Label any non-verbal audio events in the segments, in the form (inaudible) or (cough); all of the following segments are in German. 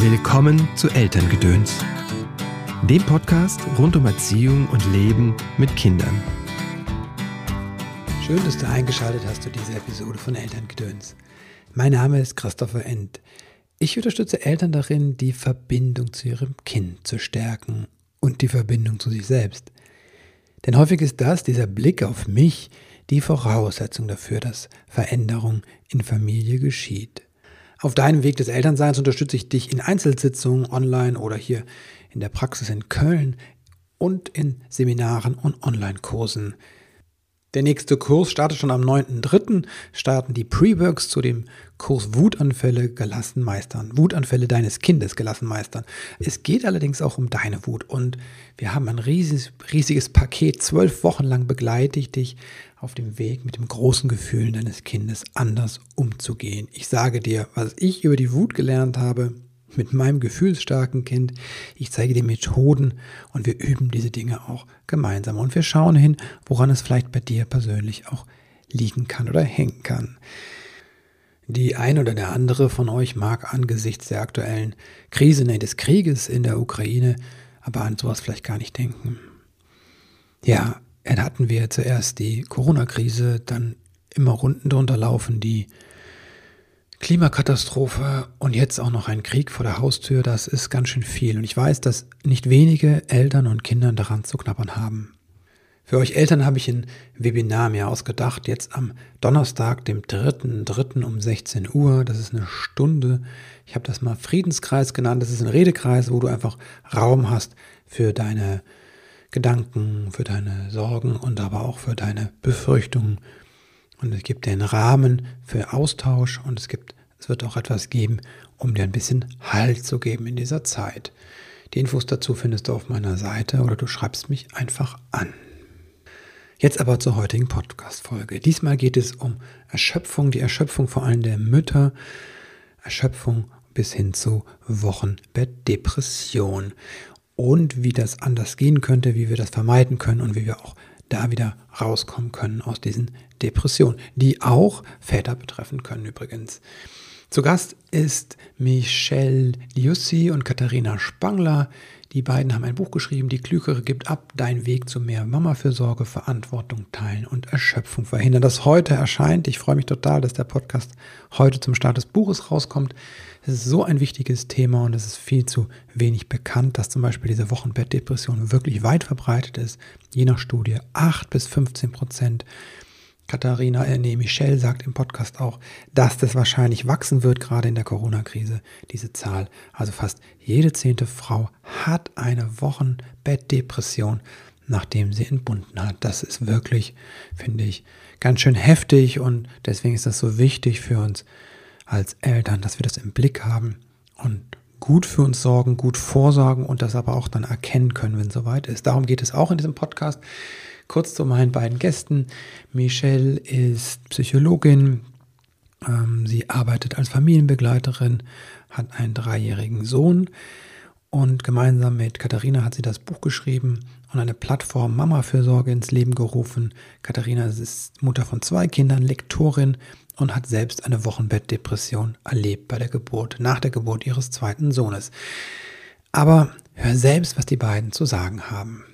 Willkommen zu Elterngedöns, dem Podcast rund um Erziehung und Leben mit Kindern. Schön, dass du eingeschaltet hast zu dieser Episode von Elterngedöns. Mein Name ist Christopher End. Ich unterstütze Eltern darin, die Verbindung zu ihrem Kind zu stärken und die Verbindung zu sich selbst. Denn häufig ist das, dieser Blick auf mich, die Voraussetzung dafür, dass Veränderung in Familie geschieht. Auf deinem Weg des Elternseins unterstütze ich dich in Einzelsitzungen online oder hier in der Praxis in Köln und in Seminaren und Online-Kursen. Der nächste Kurs startet schon am 9.3. starten die Pre-Works zu dem Kurs Wutanfälle gelassen meistern. Wutanfälle deines Kindes gelassen meistern. Es geht allerdings auch um deine Wut und wir haben ein riesiges, riesiges Paket. Zwölf Wochen lang begleite ich dich auf dem Weg mit dem großen Gefühl deines Kindes anders umzugehen. Ich sage dir, was ich über die Wut gelernt habe mit meinem gefühlsstarken Kind. Ich zeige dir Methoden und wir üben diese Dinge auch gemeinsam. Und wir schauen hin, woran es vielleicht bei dir persönlich auch liegen kann oder hängen kann. Die ein oder der andere von euch mag angesichts der aktuellen Krise, nee, des Krieges in der Ukraine, aber an sowas vielleicht gar nicht denken. Ja, hatten wir zuerst die Corona-Krise, dann immer Runden drunter laufen, die Klimakatastrophe und jetzt auch noch ein Krieg vor der Haustür, das ist ganz schön viel. Und ich weiß, dass nicht wenige Eltern und Kinder daran zu knabbern haben. Für euch Eltern habe ich ein Webinar mir ausgedacht, jetzt am Donnerstag, dem 3.3. um 16 Uhr. Das ist eine Stunde. Ich habe das mal Friedenskreis genannt. Das ist ein Redekreis, wo du einfach Raum hast für deine Gedanken, für deine Sorgen und aber auch für deine Befürchtungen. Und es gibt den Rahmen für Austausch und es gibt, es wird auch etwas geben, um dir ein bisschen Halt zu geben in dieser Zeit. Die Infos dazu findest du auf meiner Seite oder du schreibst mich einfach an. Jetzt aber zur heutigen Podcast-Folge. Diesmal geht es um Erschöpfung, die Erschöpfung vor allem der Mütter, Erschöpfung bis hin zu Wochenbettdepression und wie das anders gehen könnte, wie wir das vermeiden können und wie wir auch da wieder rauskommen können aus diesen Depressionen, die auch Väter betreffen können übrigens. Zu Gast ist Michelle Liussi und Katharina Spangler. Die beiden haben ein Buch geschrieben, Die Klügere gibt ab, dein Weg zu mehr Mamafürsorge, Verantwortung teilen und Erschöpfung verhindern. Das heute erscheint. Ich freue mich total, dass der Podcast heute zum Start des Buches rauskommt. Es ist so ein wichtiges Thema und es ist viel zu wenig bekannt, dass zum Beispiel diese Wochenbettdepression wirklich weit verbreitet ist. Je nach Studie 8 bis 15 Prozent Katharina, äh, nee, Michelle sagt im Podcast auch, dass das wahrscheinlich wachsen wird, gerade in der Corona-Krise, diese Zahl. Also fast jede zehnte Frau hat eine Wochenbettdepression, nachdem sie entbunden hat. Das ist wirklich, finde ich, ganz schön heftig und deswegen ist das so wichtig für uns als Eltern, dass wir das im Blick haben und gut für uns sorgen, gut vorsorgen und das aber auch dann erkennen können, wenn es soweit ist. Darum geht es auch in diesem Podcast. Kurz zu meinen beiden Gästen. Michelle ist Psychologin. Ähm, sie arbeitet als Familienbegleiterin, hat einen dreijährigen Sohn und gemeinsam mit Katharina hat sie das Buch geschrieben und eine Plattform Mama Fürsorge ins Leben gerufen. Katharina ist Mutter von zwei Kindern, Lektorin und hat selbst eine Wochenbettdepression erlebt bei der Geburt, nach der Geburt ihres zweiten Sohnes. Aber hör selbst, was die beiden zu sagen haben.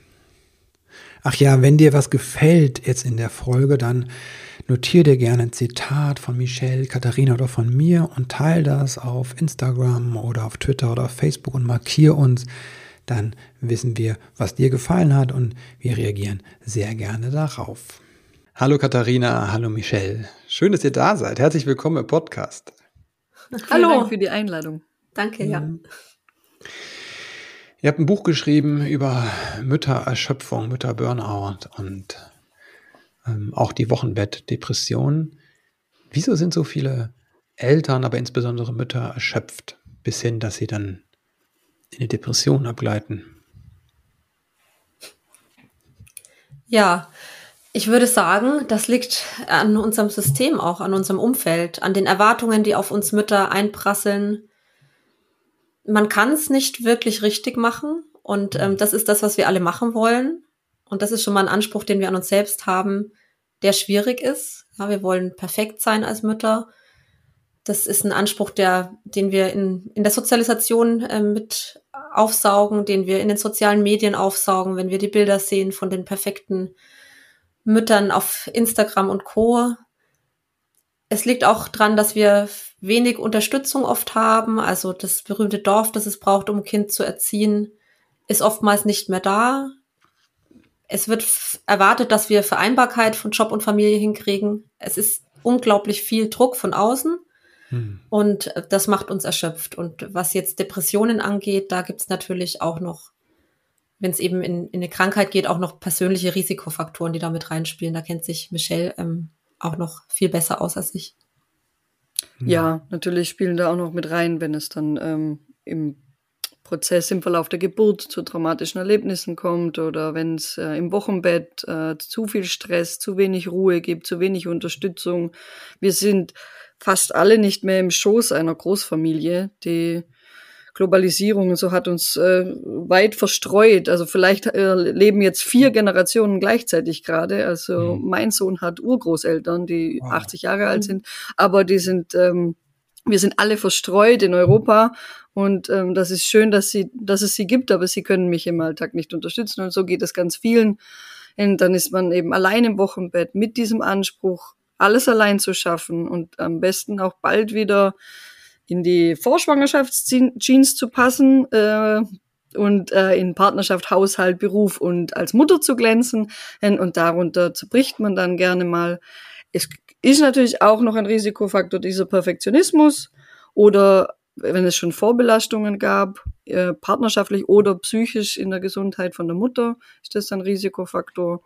Ach ja, wenn dir was gefällt jetzt in der Folge, dann notier dir gerne ein Zitat von Michelle, Katharina oder von mir und teile das auf Instagram oder auf Twitter oder auf Facebook und markier uns. Dann wissen wir, was dir gefallen hat und wir reagieren sehr gerne darauf. Hallo Katharina, hallo Michelle. Schön, dass ihr da seid. Herzlich willkommen im Podcast. Hallo. Vielen Dank für die Einladung. Danke, ja. Mhm. Ihr habt ein Buch geschrieben über Müttererschöpfung, Mütterburnout und ähm, auch die Wochenbettdepression. Wieso sind so viele Eltern, aber insbesondere Mütter erschöpft, bis hin, dass sie dann in die Depression abgleiten? Ja, ich würde sagen, das liegt an unserem System auch, an unserem Umfeld, an den Erwartungen, die auf uns Mütter einprasseln, man kann es nicht wirklich richtig machen. Und ähm, das ist das, was wir alle machen wollen. Und das ist schon mal ein Anspruch, den wir an uns selbst haben, der schwierig ist. Ja, wir wollen perfekt sein als Mütter. Das ist ein Anspruch, der, den wir in, in der Sozialisation äh, mit aufsaugen, den wir in den sozialen Medien aufsaugen, wenn wir die Bilder sehen von den perfekten Müttern auf Instagram und Co. Es liegt auch dran, dass wir wenig Unterstützung oft haben. Also das berühmte Dorf, das es braucht, um ein Kind zu erziehen, ist oftmals nicht mehr da. Es wird erwartet, dass wir Vereinbarkeit von Job und Familie hinkriegen. Es ist unglaublich viel Druck von außen. Hm. Und das macht uns erschöpft. Und was jetzt Depressionen angeht, da gibt es natürlich auch noch, wenn es eben in, in, eine Krankheit geht, auch noch persönliche Risikofaktoren, die da mit reinspielen. Da kennt sich Michelle ähm, auch noch viel besser aus als ich. Ja, natürlich spielen da auch noch mit rein, wenn es dann ähm, im Prozess im Verlauf der Geburt zu traumatischen Erlebnissen kommt oder wenn es äh, im Wochenbett äh, zu viel Stress, zu wenig Ruhe gibt, zu wenig Unterstützung. Wir sind fast alle nicht mehr im Schoß einer Großfamilie. Die Globalisierung so hat uns äh, weit verstreut. Also vielleicht äh, leben jetzt vier Generationen gleichzeitig gerade. Also mhm. mein Sohn hat Urgroßeltern, die wow. 80 Jahre alt sind, aber die sind ähm, wir sind alle verstreut in Europa und ähm, das ist schön, dass sie, dass es sie gibt, aber sie können mich im Alltag nicht unterstützen und so geht es ganz vielen. Und dann ist man eben allein im Wochenbett mit diesem Anspruch, alles allein zu schaffen und am besten auch bald wieder in die Vorschwangerschaftsjeans zu passen äh, und äh, in Partnerschaft, Haushalt, Beruf und als Mutter zu glänzen. Und darunter zerbricht man dann gerne mal. Es ist natürlich auch noch ein Risikofaktor dieser Perfektionismus oder wenn es schon Vorbelastungen gab, äh, partnerschaftlich oder psychisch in der Gesundheit von der Mutter, ist das ein Risikofaktor.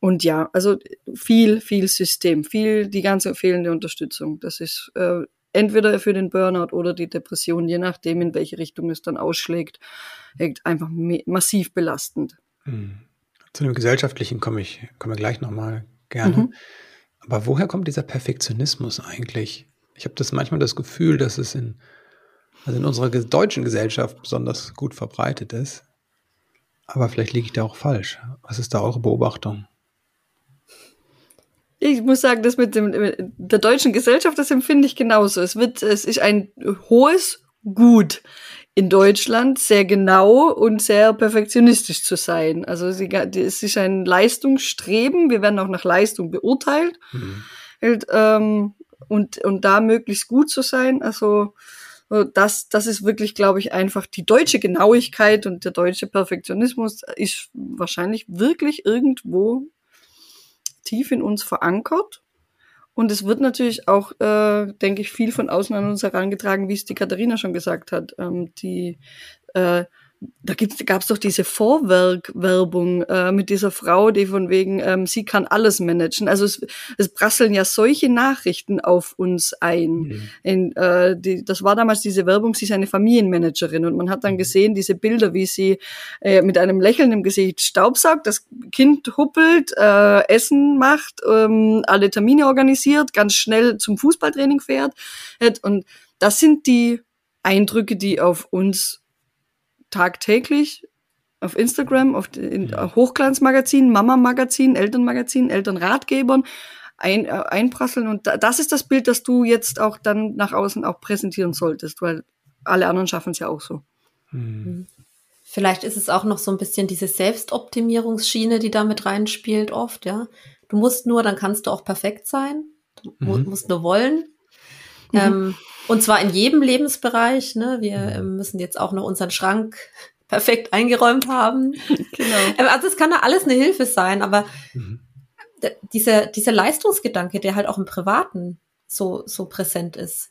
Und ja, also viel, viel System, viel die ganze fehlende Unterstützung. Das ist äh, entweder für den Burnout oder die Depression, je nachdem, in welche Richtung es dann ausschlägt, einfach massiv belastend. Hm. Zu dem Gesellschaftlichen komme ich komme gleich nochmal gerne. Mhm. Aber woher kommt dieser Perfektionismus eigentlich? Ich habe das manchmal das Gefühl, dass es in also in unserer deutschen Gesellschaft besonders gut verbreitet ist. Aber vielleicht liege ich da auch falsch. Was ist da eure Beobachtung? Ich muss sagen, das mit, dem, mit der deutschen Gesellschaft, das empfinde ich genauso. Es wird, es ist ein hohes Gut in Deutschland, sehr genau und sehr perfektionistisch zu sein. Also sie, es ist ein Leistungsstreben. Wir werden auch nach Leistung beurteilt. Mhm. Und, ähm, und, und da möglichst gut zu sein. Also das, das ist wirklich, glaube ich, einfach die deutsche Genauigkeit und der deutsche Perfektionismus ist wahrscheinlich wirklich irgendwo tief in uns verankert. Und es wird natürlich auch, äh, denke ich, viel von außen an uns herangetragen, wie es die Katharina schon gesagt hat. Ähm, die äh, da gab es doch diese Vorwerk-Werbung äh, mit dieser Frau, die von wegen, ähm, sie kann alles managen. Also es, es prasseln ja solche Nachrichten auf uns ein. Mhm. In, äh, die, das war damals diese Werbung, sie ist eine Familienmanagerin und man hat dann mhm. gesehen, diese Bilder, wie sie äh, mit einem Lächeln im Gesicht staubsaugt, das Kind huppelt, äh, Essen macht, ähm, alle Termine organisiert, ganz schnell zum Fußballtraining fährt. Und das sind die Eindrücke, die auf uns tagtäglich auf Instagram, auf in Hochglanzmagazinen, Mama-Magazinen, Elternmagazinen, Elternratgebern ein, äh, einprasseln. Und da, das ist das Bild, das du jetzt auch dann nach außen auch präsentieren solltest, weil alle anderen schaffen es ja auch so. Mhm. Vielleicht ist es auch noch so ein bisschen diese Selbstoptimierungsschiene, die da mit reinspielt oft, ja. Du musst nur, dann kannst du auch perfekt sein. Du mhm. musst nur wollen. Mhm. Ähm, und zwar in jedem Lebensbereich. Ne? Wir ähm, müssen jetzt auch noch unseren Schrank (laughs) perfekt eingeräumt haben. (laughs) Genau. Ähm, also es kann da alles eine Hilfe sein, aber mhm. dieser, dieser Leistungsgedanke, der halt auch im Privaten so, so präsent ist,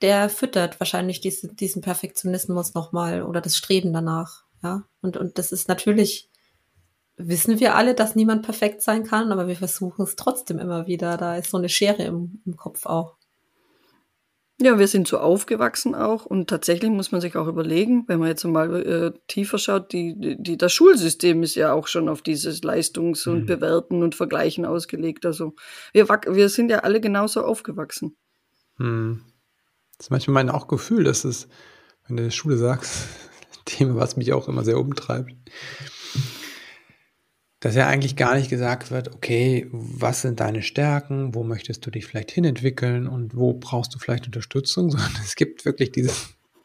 der füttert wahrscheinlich diese, diesen Perfektionismus nochmal oder das Streben danach. Ja, und, und das ist natürlich, wissen wir alle, dass niemand perfekt sein kann, aber wir versuchen es trotzdem immer wieder. Da ist so eine Schere im, im Kopf auch. Ja, wir sind so aufgewachsen auch und tatsächlich muss man sich auch überlegen, wenn man jetzt mal äh, tiefer schaut, die, die, das Schulsystem ist ja auch schon auf dieses Leistungs- und mhm. Bewerten und Vergleichen ausgelegt. Also wir, wir sind ja alle genauso aufgewachsen. Mhm. Das ist manchmal mein auch Gefühl, dass es, wenn du in der Schule sagst, (laughs) Thema, was mich auch immer sehr umtreibt, dass ja eigentlich gar nicht gesagt wird, okay, was sind deine Stärken, wo möchtest du dich vielleicht hinentwickeln und wo brauchst du vielleicht Unterstützung, (laughs) sondern es gibt wirklich diese,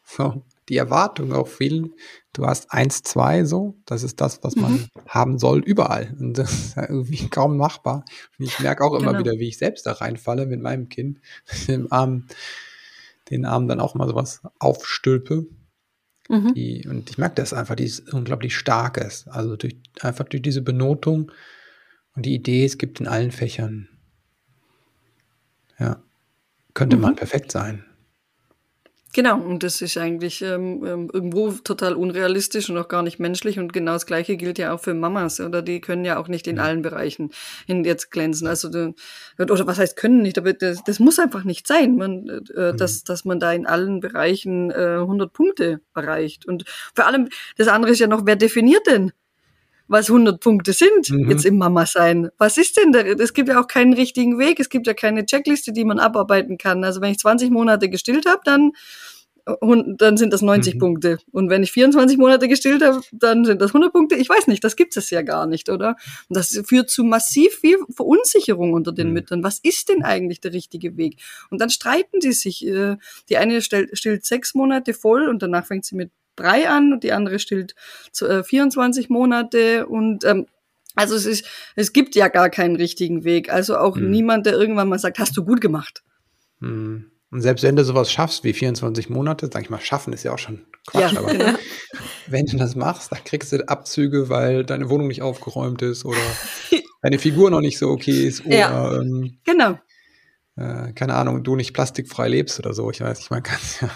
so, die Erwartung auf vielen, du hast eins, zwei so, das ist das, was man mhm. haben soll überall. Und das ist ja irgendwie (laughs) kaum machbar. Und ich merke auch immer genau. wieder, wie ich selbst da reinfalle mit meinem Kind, (laughs) den Arm, den Arm dann auch mal sowas aufstülpe. Mhm. Die, und ich merke das einfach, die ist unglaublich stark ist. Also durch, einfach durch diese Benotung und die Idee, es gibt in allen Fächern, ja, könnte mhm. man perfekt sein. Genau, und das ist eigentlich ähm, ähm, irgendwo total unrealistisch und auch gar nicht menschlich. Und genau das Gleiche gilt ja auch für Mamas, oder die können ja auch nicht in allen Bereichen hin jetzt glänzen. Also oder was heißt können nicht, aber das, das muss einfach nicht sein, man, äh, mhm. dass, dass man da in allen Bereichen äh, 100 Punkte erreicht. Und vor allem, das andere ist ja noch, wer definiert denn? Was 100 Punkte sind, mhm. jetzt im Mama sein. Was ist denn da? Es gibt ja auch keinen richtigen Weg. Es gibt ja keine Checkliste, die man abarbeiten kann. Also wenn ich 20 Monate gestillt habe, dann dann sind das 90 mhm. Punkte. Und wenn ich 24 Monate gestillt habe, dann sind das 100 Punkte. Ich weiß nicht, das gibt es ja gar nicht, oder? Und das führt zu massiv viel Verunsicherung unter den mhm. Müttern. Was ist denn eigentlich der richtige Weg? Und dann streiten die sich. Äh, die eine stillt sechs Monate voll und danach fängt sie mit drei an und die andere stillt 24 äh, Monate und ähm, also es ist, es gibt ja gar keinen richtigen Weg. Also auch hm. niemand, der irgendwann mal sagt, hast du gut gemacht. Hm. Und selbst wenn du sowas schaffst wie 24 Monate, sag ich mal, schaffen ist ja auch schon Quatsch, ja, aber genau. wenn du das machst, dann kriegst du Abzüge, weil deine Wohnung nicht aufgeräumt ist oder (laughs) deine Figur noch nicht so okay ist oder ja, ähm, genau. Äh, keine Ahnung, du nicht plastikfrei lebst oder so. Ich weiß, ich meine, (laughs) kannst ja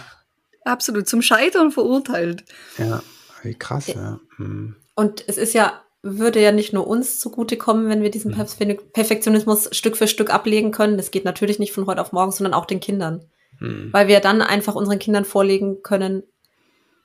Absolut, zum Scheitern verurteilt. Ja, wie krass, ja. Hm. Und es ist ja, würde ja nicht nur uns zugutekommen, wenn wir diesen hm. Perfektionismus Stück für Stück ablegen können. Das geht natürlich nicht von heute auf morgen, sondern auch den Kindern. Hm. Weil wir dann einfach unseren Kindern vorlegen können,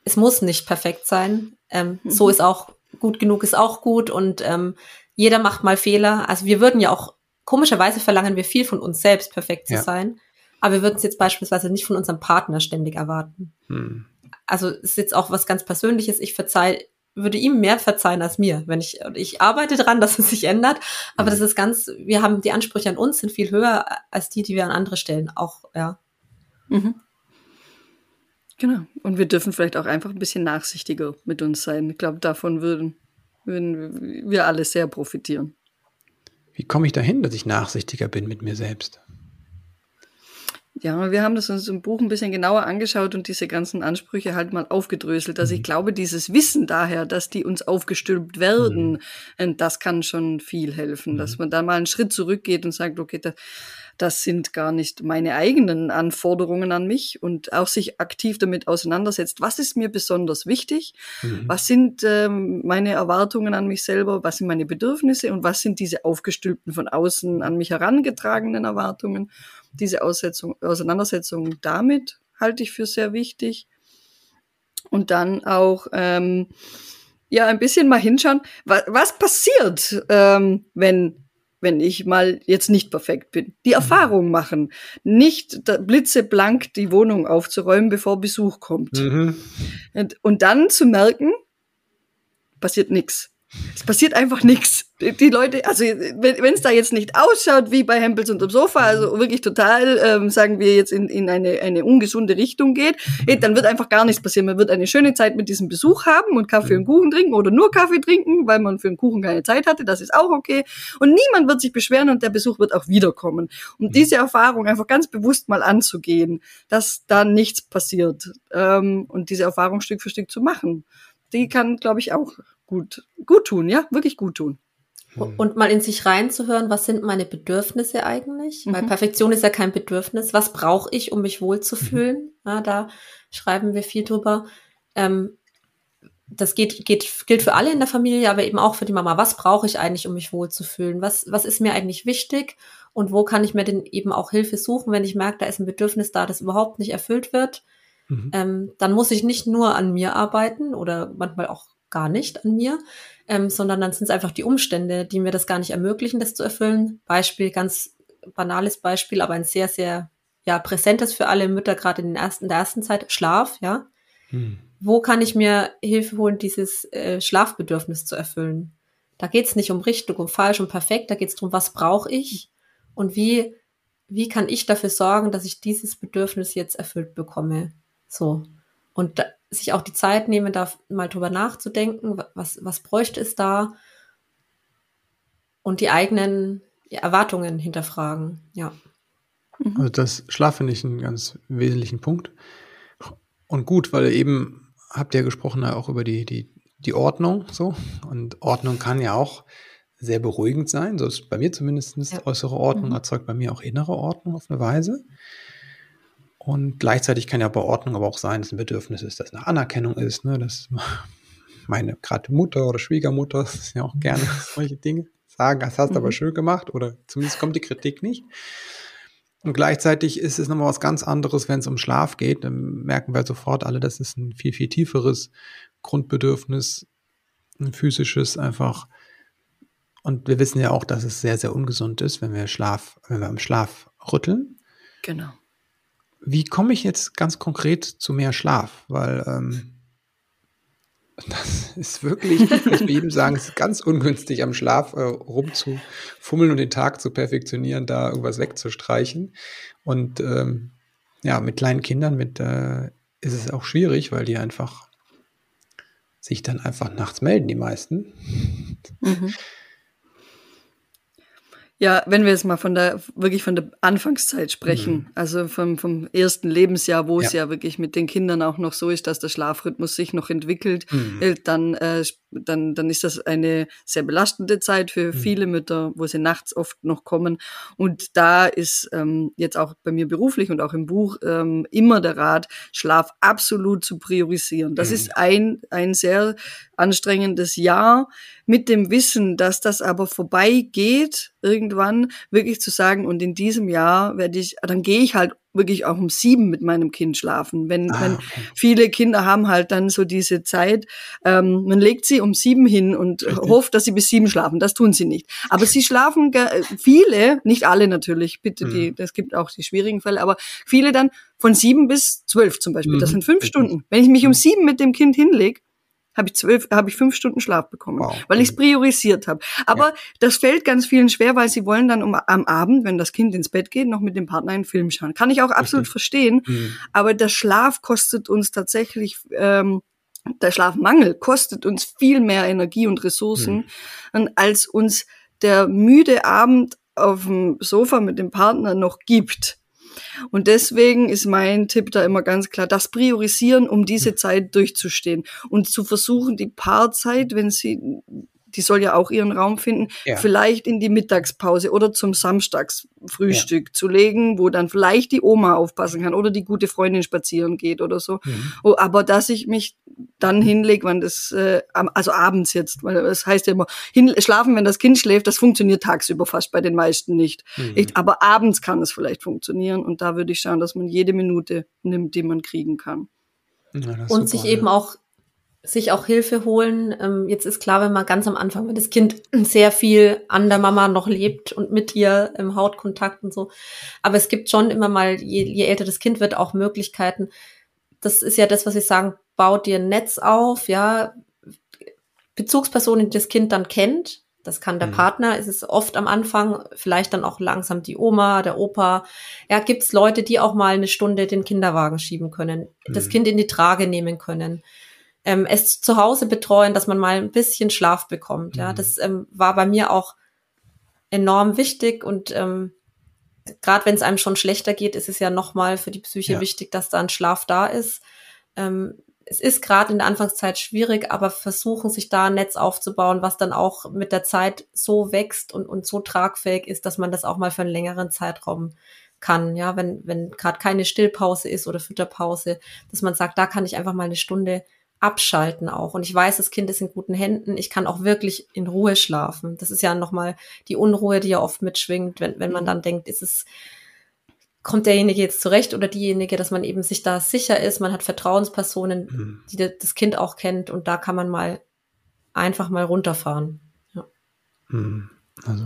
es muss nicht perfekt sein. Ähm, mhm. So ist auch gut genug, ist auch gut und ähm, jeder macht mal Fehler. Also wir würden ja auch, komischerweise verlangen wir viel von uns selbst, perfekt zu ja. sein. Aber wir würden es jetzt beispielsweise nicht von unserem Partner ständig erwarten. Hm. Also ist jetzt auch was ganz Persönliches. Ich verzeih, würde ihm mehr verzeihen als mir, wenn ich ich arbeite dran, (laughs) dass es sich ändert. Aber hm. das ist ganz, wir haben die Ansprüche an uns sind viel höher als die, die wir an andere stellen. Auch ja. Mhm. Genau. Und wir dürfen vielleicht auch einfach ein bisschen nachsichtiger mit uns sein. Ich glaube, davon würden, würden wir alle sehr profitieren. Wie komme ich dahin, dass ich nachsichtiger bin mit mir selbst? Ja, wir haben das uns im Buch ein bisschen genauer angeschaut und diese ganzen Ansprüche halt mal aufgedröselt. Also ich mhm. glaube, dieses Wissen daher, dass die uns aufgestülpt werden, mhm. das kann schon viel helfen, mhm. dass man da mal einen Schritt zurückgeht und sagt, okay, das, das sind gar nicht meine eigenen Anforderungen an mich und auch sich aktiv damit auseinandersetzt, was ist mir besonders wichtig, mhm. was sind ähm, meine Erwartungen an mich selber, was sind meine Bedürfnisse und was sind diese aufgestülpten von außen an mich herangetragenen Erwartungen diese Aussetzung, Auseinandersetzung damit halte ich für sehr wichtig. Und dann auch ähm, ja ein bisschen mal hinschauen, was, was passiert, ähm, wenn wenn ich mal jetzt nicht perfekt bin. Die Erfahrung machen, nicht blitzeblank die Wohnung aufzuräumen, bevor Besuch kommt. Mhm. Und, und dann zu merken, passiert nichts. Es passiert einfach nichts. Die Leute, also wenn es da jetzt nicht ausschaut wie bei Hempels unterm Sofa, also wirklich total, ähm, sagen wir jetzt in, in eine, eine ungesunde Richtung geht, eh, dann wird einfach gar nichts passieren. Man wird eine schöne Zeit mit diesem Besuch haben und Kaffee und Kuchen trinken oder nur Kaffee trinken, weil man für den Kuchen keine Zeit hatte. Das ist auch okay. Und niemand wird sich beschweren und der Besuch wird auch wiederkommen. Um diese Erfahrung einfach ganz bewusst mal anzugehen, dass da nichts passiert ähm, und diese Erfahrung Stück für Stück zu machen, die kann, glaube ich, auch gut, gut tun, ja, wirklich gut tun. Und mal in sich reinzuhören, was sind meine Bedürfnisse eigentlich? Mhm. Weil Perfektion ist ja kein Bedürfnis. Was brauche ich, um mich wohlzufühlen? Mhm. Ja, da schreiben wir viel drüber. Ähm, das geht, geht, gilt für alle in der Familie, aber eben auch für die Mama. Was brauche ich eigentlich, um mich wohlzufühlen? Was, was ist mir eigentlich wichtig? Und wo kann ich mir denn eben auch Hilfe suchen, wenn ich merke, da ist ein Bedürfnis da, das überhaupt nicht erfüllt wird? Mhm. Ähm, dann muss ich nicht nur an mir arbeiten oder manchmal auch gar nicht an mir, ähm, sondern dann sind es einfach die Umstände, die mir das gar nicht ermöglichen, das zu erfüllen. Beispiel, ganz banales Beispiel, aber ein sehr, sehr ja, präsentes für alle Mütter, gerade in, den ersten, in der ersten Zeit, Schlaf, ja. Hm. Wo kann ich mir Hilfe holen, dieses äh, Schlafbedürfnis zu erfüllen? Da geht es nicht um richtig, um falsch, um perfekt, da geht es darum, was brauche ich und wie, wie kann ich dafür sorgen, dass ich dieses Bedürfnis jetzt erfüllt bekomme. So. Und da, sich auch die Zeit nehmen, da mal drüber nachzudenken, was, was bräuchte es da und die eigenen Erwartungen hinterfragen, ja. Mhm. Also das Schlaf finde ich einen ganz wesentlichen Punkt. Und gut, weil eben habt ihr gesprochen auch über die, die, die Ordnung so. Und Ordnung kann ja auch sehr beruhigend sein. So ist bei mir zumindest ja. äußere Ordnung, mhm. erzeugt bei mir auch innere Ordnung auf eine Weise. Und gleichzeitig kann ja bei Ordnung aber auch sein, dass ein Bedürfnis ist, dass eine Anerkennung ist, ne, dass (laughs) meine gerade Mutter oder Schwiegermutter das ja auch gerne (laughs) solche Dinge sagen, das hast du mhm. aber schön gemacht oder zumindest kommt die Kritik nicht. Und gleichzeitig ist es nochmal was ganz anderes, wenn es um Schlaf geht. Dann merken wir sofort alle, das ist ein viel, viel tieferes Grundbedürfnis, ein physisches einfach. Und wir wissen ja auch, dass es sehr, sehr ungesund ist, wenn wir Schlaf, wenn wir im Schlaf rütteln. Genau. Wie komme ich jetzt ganz konkret zu mehr Schlaf? Weil ähm, (laughs) das ist wirklich, ich muss jedem sagen, es ist ganz ungünstig, am Schlaf äh, rumzufummeln und den Tag zu perfektionieren, da irgendwas wegzustreichen. Und ähm, ja, mit kleinen Kindern mit, äh, ist es auch schwierig, weil die einfach sich dann einfach nachts melden, die meisten. Mhm. Ja, wenn wir jetzt mal von der, wirklich von der Anfangszeit sprechen, mhm. also vom, vom ersten Lebensjahr, wo ja. es ja wirklich mit den Kindern auch noch so ist, dass der Schlafrhythmus sich noch entwickelt, mhm. Äh, dann, äh, dann, dann ist das eine sehr belastende Zeit für mhm. viele Mütter, wo sie nachts oft noch kommen. Und da ist ähm, jetzt auch bei mir beruflich und auch im Buch ähm, immer der Rat, Schlaf absolut zu priorisieren. Das ist mhm. ein, ein sehr anstrengendes Jahr mit dem Wissen, dass das aber vorbeigeht, irgendwann wirklich zu sagen, und in diesem Jahr werde ich, dann gehe ich halt wirklich auch um sieben mit meinem Kind schlafen. Wenn, ah, wenn viele Kinder haben halt dann so diese Zeit, ähm, man legt sie um sieben hin und Richtig. hofft, dass sie bis sieben schlafen. Das tun sie nicht. Aber sie schlafen viele, nicht alle natürlich, bitte, mhm. die, es gibt auch die schwierigen Fälle, aber viele dann von sieben bis zwölf zum Beispiel. Mhm. Das sind fünf. Stunden. Wenn ich mich um mhm. sieben mit dem Kind hinlege, habe ich zwölf, habe ich fünf Stunden Schlaf bekommen, wow. weil ich es priorisiert habe. Aber ja. das fällt ganz vielen schwer, weil sie wollen dann um, am Abend, wenn das Kind ins Bett geht, noch mit dem Partner einen Film schauen. Kann ich auch absolut Richtig. verstehen. Mhm. Aber der Schlaf kostet uns tatsächlich ähm, der Schlafmangel kostet uns viel mehr Energie und Ressourcen, mhm. als uns der müde Abend auf dem Sofa mit dem Partner noch gibt. Und deswegen ist mein Tipp da immer ganz klar, das priorisieren, um diese hm. Zeit durchzustehen und zu versuchen, die Paarzeit, wenn sie die soll ja auch ihren Raum finden, ja. vielleicht in die Mittagspause oder zum Samstagsfrühstück ja. zu legen, wo dann vielleicht die Oma aufpassen kann oder die gute Freundin spazieren geht oder so. Mhm. Oh, aber dass ich mich dann hinlege, wann das, äh, also abends jetzt, weil das heißt ja immer, hin, schlafen, wenn das Kind schläft, das funktioniert tagsüber fast bei den meisten nicht. Mhm. Ich, aber abends kann es vielleicht funktionieren und da würde ich schauen, dass man jede Minute nimmt, die man kriegen kann. Ja, und super, sich eben auch sich auch Hilfe holen. Ähm, jetzt ist klar, wenn man ganz am Anfang, wenn das Kind (clears throat) sehr viel an der Mama noch lebt und mit ihr im Hautkontakt und so. Aber es gibt schon immer mal, je, je älter das Kind wird, auch Möglichkeiten. Das ist ja das, was ich sagen, baut dir ein Netz auf, ja. Bezugspersonen, die das Kind dann kennt. Das kann der mhm. Partner, ist es oft am Anfang, vielleicht dann auch langsam die Oma, der Opa. Ja, gibt's Leute, die auch mal eine Stunde den Kinderwagen schieben können, mhm. das Kind in die Trage nehmen können ähm, es zu Hause betreuen, dass man mal ein bisschen Schlaf bekommt. Ja, mhm. das ähm, war bei mir auch enorm wichtig und ähm, gerade wenn es einem schon schlechter geht, ist es ja nochmal für die Psyche ja. wichtig, dass da ein Schlaf da ist. Ähm, es ist gerade in der Anfangszeit schwierig, aber versuchen sich da ein Netz aufzubauen, was dann auch mit der Zeit so wächst und, und so tragfähig ist, dass man das auch mal für einen längeren Zeitraum kann. Ja, wenn, wenn gerade keine Stillpause ist oder Fütterpause, dass man sagt, da kann ich einfach mal eine Stunde abschalten auch. Und ich weiß, das Kind ist in guten Händen. Ich kann auch wirklich in Ruhe schlafen. Das ist ja nochmal die Unruhe, die ja oft mitschwingt, wenn, wenn man mhm. dann denkt, ist es, kommt derjenige jetzt zurecht oder diejenige, dass man eben sich da sicher ist. Man hat Vertrauenspersonen, mhm. die das Kind auch kennt und da kann man mal einfach mal runterfahren. Ja. Mhm. Also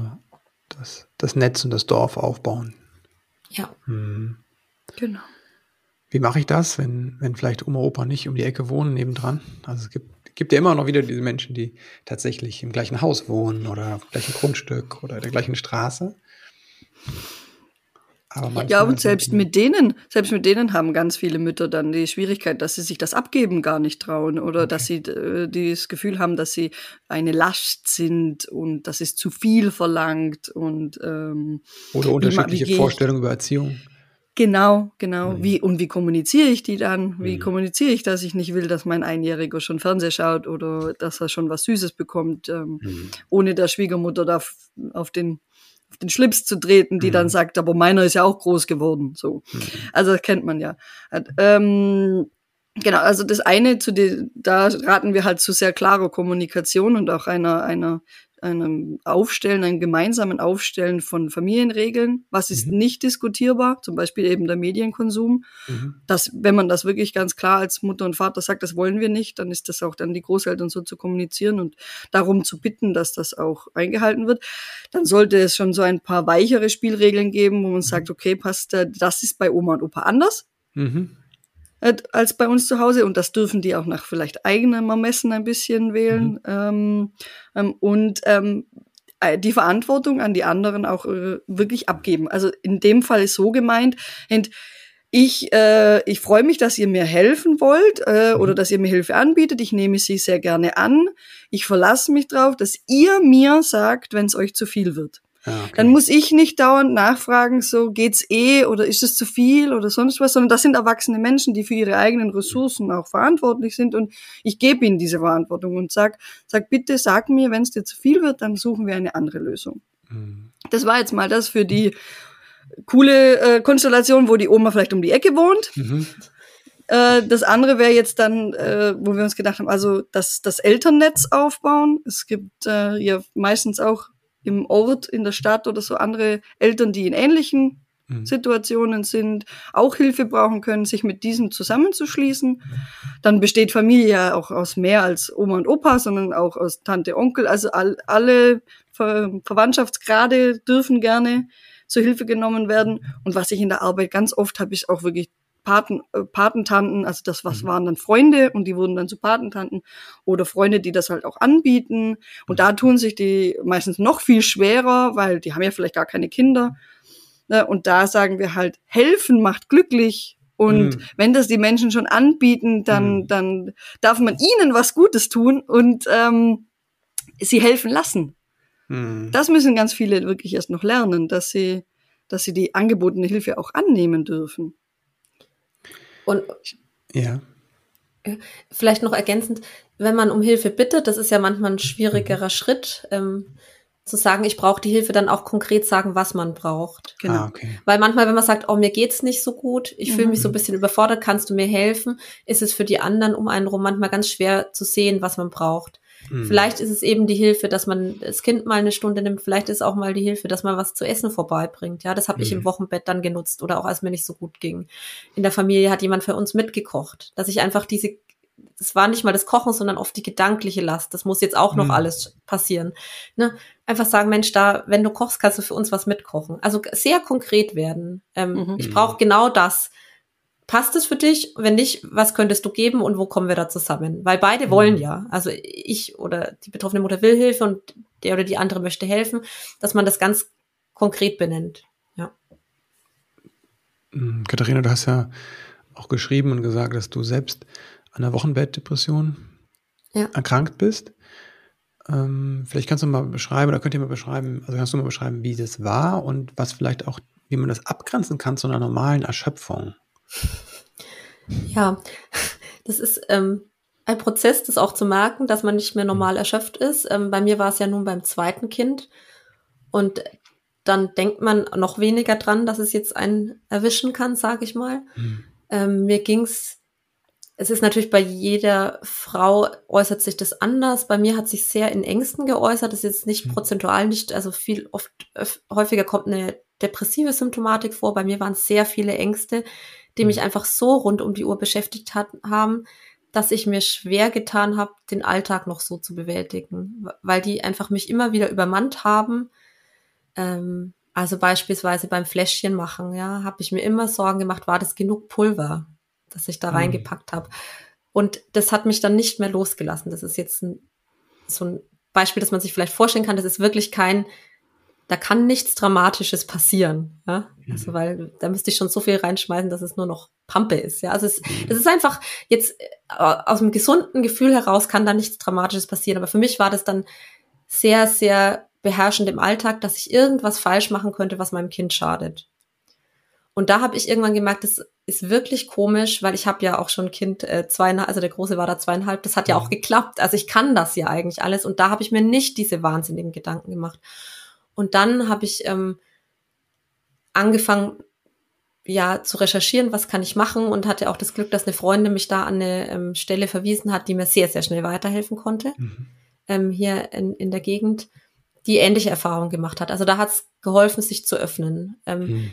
das, das Netz und das Dorf aufbauen. Ja. Mhm. Genau. Wie mache ich das, wenn, wenn vielleicht Oma, Opa nicht um die Ecke wohnen, nebendran? Also es gibt, gibt ja immer noch wieder diese Menschen, die tatsächlich im gleichen Haus wohnen oder auf gleichen Grundstück oder der gleichen Straße. ja, und selbst mit denen, selbst mit denen haben ganz viele Mütter dann die Schwierigkeit, dass sie sich das abgeben gar nicht trauen oder okay. dass sie äh, das Gefühl haben, dass sie eine Last sind und dass es zu viel verlangt und ähm, oder unterschiedliche Vorstellungen über Erziehung. Genau, genau. Mhm. Wie, und wie kommuniziere ich die dann? Wie mhm. kommuniziere ich, dass ich nicht will, dass mein Einjähriger schon Fernseh schaut oder dass er schon was Süßes bekommt, ähm, mhm. ohne der Schwiegermutter da auf den, auf den Schlips zu treten, die dann mhm. sagt, aber meiner ist ja auch groß geworden. So. Mhm. Also das kennt man ja. Ähm, Genau, also das eine, zu den, da raten wir halt zu sehr klarer Kommunikation und auch einer, einer einem Aufstellen, einem gemeinsamen Aufstellen von Familienregeln. Was ist mhm. nicht diskutierbar? Zum Beispiel eben der Medienkonsum. Mhm. Dass, wenn man das wirklich ganz klar als Mutter und Vater sagt, das wollen wir nicht, dann ist das auch dann die Großeltern so zu kommunizieren und darum zu bitten, dass das auch eingehalten wird. Dann sollte es schon so ein paar weichere Spielregeln geben, wo man mhm. sagt, okay, passt, das ist bei Oma und Opa anders. Mhm äh, als bei uns zu Hause und das dürfen die auch nach vielleicht eigenem Ermessen ein bisschen wählen. Mhm. Ähm, ähm, und ähm, äh, die Verantwortung an die anderen auch äh, wirklich abgeben. Also in dem Fall ist so gemeint, und ich, äh, ich freue mich, dass ihr mir helfen wollt äh, mhm. oder dass ihr mir Hilfe anbietet. Ich nehme sie sehr gerne an. Ich verlasse mich drauf, dass ihr mir sagt, wenn es euch zu viel wird. Ah, okay. Dann muss ich nicht dauernd nachfragen, so geht's eh oder ist es zu viel oder sonst was, sondern das sind erwachsene Menschen, die für ihre eigenen Ressourcen auch verantwortlich sind und ich gebe ihnen diese Verantwortung und sag, sag bitte, sag mir, wenn es dir zu viel wird, dann suchen wir eine andere Lösung. Mhm. Das war jetzt mal das für die coole äh, Konstellation, wo die Oma vielleicht um die Ecke wohnt. Mhm. Äh, das andere wäre jetzt dann, äh, wo wir uns gedacht haben, also das, das Elternnetz aufbauen. Es gibt äh, ja meistens auch im Ort, in der Stadt oder so andere Eltern, die in ähnlichen mhm. Situationen sind, auch Hilfe brauchen können, sich mit diesen zusammenzuschließen. Dann besteht Familie ja auch aus mehr als Oma und Opa, sondern auch aus Tante, Onkel. Also all, alle Ver Verwandtschaftsgrade dürfen gerne zur Hilfe genommen werden. Und was ich in der Arbeit ganz oft habe, ist auch wirklich Paten, äh, Patentanten, also das was mhm. waren dann Freunde und die wurden dann zu Patentanten oder Freunde, die das halt auch anbieten. Und da tun sich die meistens noch viel schwerer, weil die haben ja vielleicht gar keine Kinder. Ne? Und da sagen wir halt, helfen macht glücklich. Und mhm. wenn das die Menschen schon anbieten, dann, mhm. dann darf man ihnen was Gutes tun und ähm, sie helfen lassen. Mhm. Das müssen ganz viele wirklich erst noch lernen, dass sie, dass sie die angebotene Hilfe auch annehmen dürfen. Und ja. Vielleicht noch ergänzend, wenn man um Hilfe bittet, das ist ja manchmal ein schwierigerer mhm. Schritt, ähm, zu sagen, ich brauche die Hilfe, dann auch konkret sagen, was man braucht. Genau. Ah, okay. Weil manchmal, wenn man sagt, oh, mir geht's nicht so gut, ich mhm. fühle mich so ein bisschen überfordert, kannst du mir helfen, ist es für die anderen um einen rum manchmal ganz schwer zu sehen, was man braucht. Mhm. Vielleicht ist es eben die Hilfe, dass man das Kind mal eine Stunde nimmt. Vielleicht ist auch mal die Hilfe, dass man was zu essen vorbeibringt. Ja, das habe mhm. ich im mhm. Wochenbett dann genutzt oder auch als mir nicht so gut ging. In der Familie hat jemand für uns mitgekocht, dass ich einfach diese es war nicht mal das Kochen, sondern oft die gedankliche Last. Das muss jetzt auch noch mhm. alles passieren. Ne? Einfach sagen, Mensch, da, wenn du kochst, kannst du für uns was mitkochen. Also sehr konkret werden. Ähm, mhm. Ich brauche genau das. Passt es für dich? Wenn nicht, was könntest du geben und wo kommen wir da zusammen? Weil beide mhm. wollen ja. Also ich oder die betroffene Mutter will Hilfe und der oder die andere möchte helfen, dass man das ganz konkret benennt. Ja. Mhm, Katharina, du hast ja auch geschrieben und gesagt, dass du selbst an einer Wochenbettdepression ja. erkrankt bist. Ähm, vielleicht kannst du mal beschreiben, oder könnt ihr mal beschreiben, also kannst du mal beschreiben, wie das war und was vielleicht auch, wie man das abgrenzen kann zu einer normalen Erschöpfung. Ja, das ist ähm, ein Prozess, das auch zu merken, dass man nicht mehr normal erschöpft ist. Ähm, bei mir war es ja nun beim zweiten Kind. Und dann denkt man noch weniger dran, dass es jetzt einen erwischen kann, sage ich mal. Mhm. Ähm, mir ging's es ist natürlich bei jeder Frau äußert sich das anders. Bei mir hat sich sehr in Ängsten geäußert. Das ist jetzt nicht mhm. prozentual nicht, also viel oft häufiger kommt eine depressive Symptomatik vor. Bei mir waren es sehr viele Ängste, die mich mhm. einfach so rund um die Uhr beschäftigt hat, haben, dass ich mir schwer getan habe, den Alltag noch so zu bewältigen, weil die einfach mich immer wieder übermannt haben. Ähm, also beispielsweise beim Fläschchen machen, ja, habe ich mir immer Sorgen gemacht, war das genug Pulver, das ich da mhm. reingepackt habe. Und das hat mich dann nicht mehr losgelassen. Das ist jetzt ein, so ein Beispiel, das man sich vielleicht vorstellen kann. Das ist wirklich kein, da kann nichts Dramatisches passieren. Ja? Also, mhm. weil da müsste ich schon so viel reinschmeißen, dass es nur noch Pampe ist. Ja, also es, mhm. es ist einfach jetzt äh, aus dem gesunden Gefühl heraus kann da nichts Dramatisches passieren. Aber für mich war das dann sehr, sehr beherrschend im Alltag, dass ich irgendwas falsch machen könnte, was meinem Kind schadet. Und da habe ich irgendwann gemerkt, das ist wirklich komisch, weil ich habe ja auch schon Kind äh, zweieinhalb, also der Große war da zweieinhalb, das hat ja auch geklappt. Also ich kann das ja eigentlich alles und da habe ich mir nicht diese wahnsinnigen Gedanken gemacht. Und dann habe ich ähm, angefangen, ja, zu recherchieren, was kann ich machen und hatte auch das Glück, dass eine Freundin mich da an eine ähm, Stelle verwiesen hat, die mir sehr, sehr schnell weiterhelfen konnte, mhm. ähm, hier in, in der Gegend, die ähnliche Erfahrungen gemacht hat. Also da hat es geholfen, sich zu öffnen. Ähm, mhm.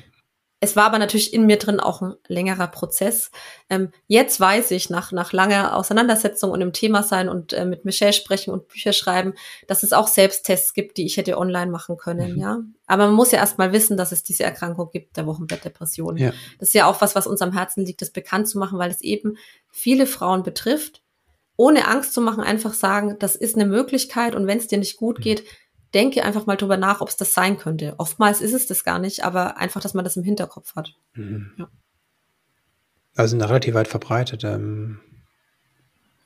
Es war aber natürlich in mir drin auch ein längerer Prozess. Ähm, jetzt weiß ich nach, nach langer Auseinandersetzung und im Thema sein und äh, mit Michelle sprechen und Bücher schreiben, dass es auch Selbsttests gibt, die ich hätte online machen können, mhm. ja. Aber man muss ja erst mal wissen, dass es diese Erkrankung gibt, der Wochenbettdepression. Ja. Das ist ja auch was, was uns am Herzen liegt, das bekannt zu machen, weil es eben viele Frauen betrifft. Ohne Angst zu machen, einfach sagen, das ist eine Möglichkeit und wenn es dir nicht gut mhm. geht, denke einfach mal drüber nach, ob es das sein könnte. Oftmals ist es das gar nicht, aber einfach, dass man das im Hinterkopf hat. Mhm. Ja. Also relativ weit verbreitet. Ähm,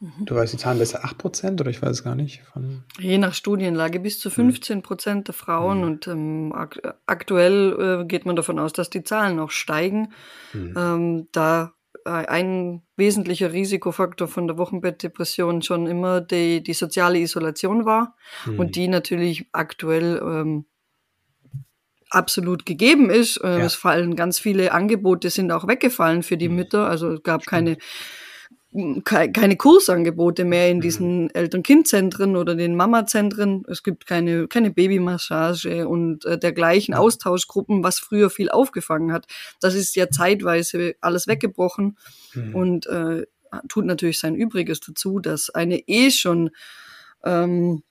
mhm. Du weißt die Zahlen besser 8% oder ich weiß es gar nicht. Von Je nach Studienlage bis zu 15 Prozent der Frauen mhm. und ähm, ak aktuell äh, geht man davon aus, dass die Zahlen noch steigen. Mhm. Ähm, da ein wesentlicher Risikofaktor von der Wochenbettdepression schon immer die, die soziale Isolation war mhm. und die natürlich aktuell ähm, absolut gegeben ist. Äh, ja. Es fallen ganz viele Angebote, sind auch weggefallen für die mhm. Mütter. Also es gab keine keine Kursangebote mehr in mhm. diesen Eltern-Kind-Zentren oder den Mama-Zentren. Es gibt keine, keine Babymassage und äh, dergleichen Austauschgruppen, was früher viel aufgefangen hat. Das ist ja zeitweise alles weggebrochen mhm. und äh, tut natürlich sein Übriges dazu, dass eine eh schon ähm,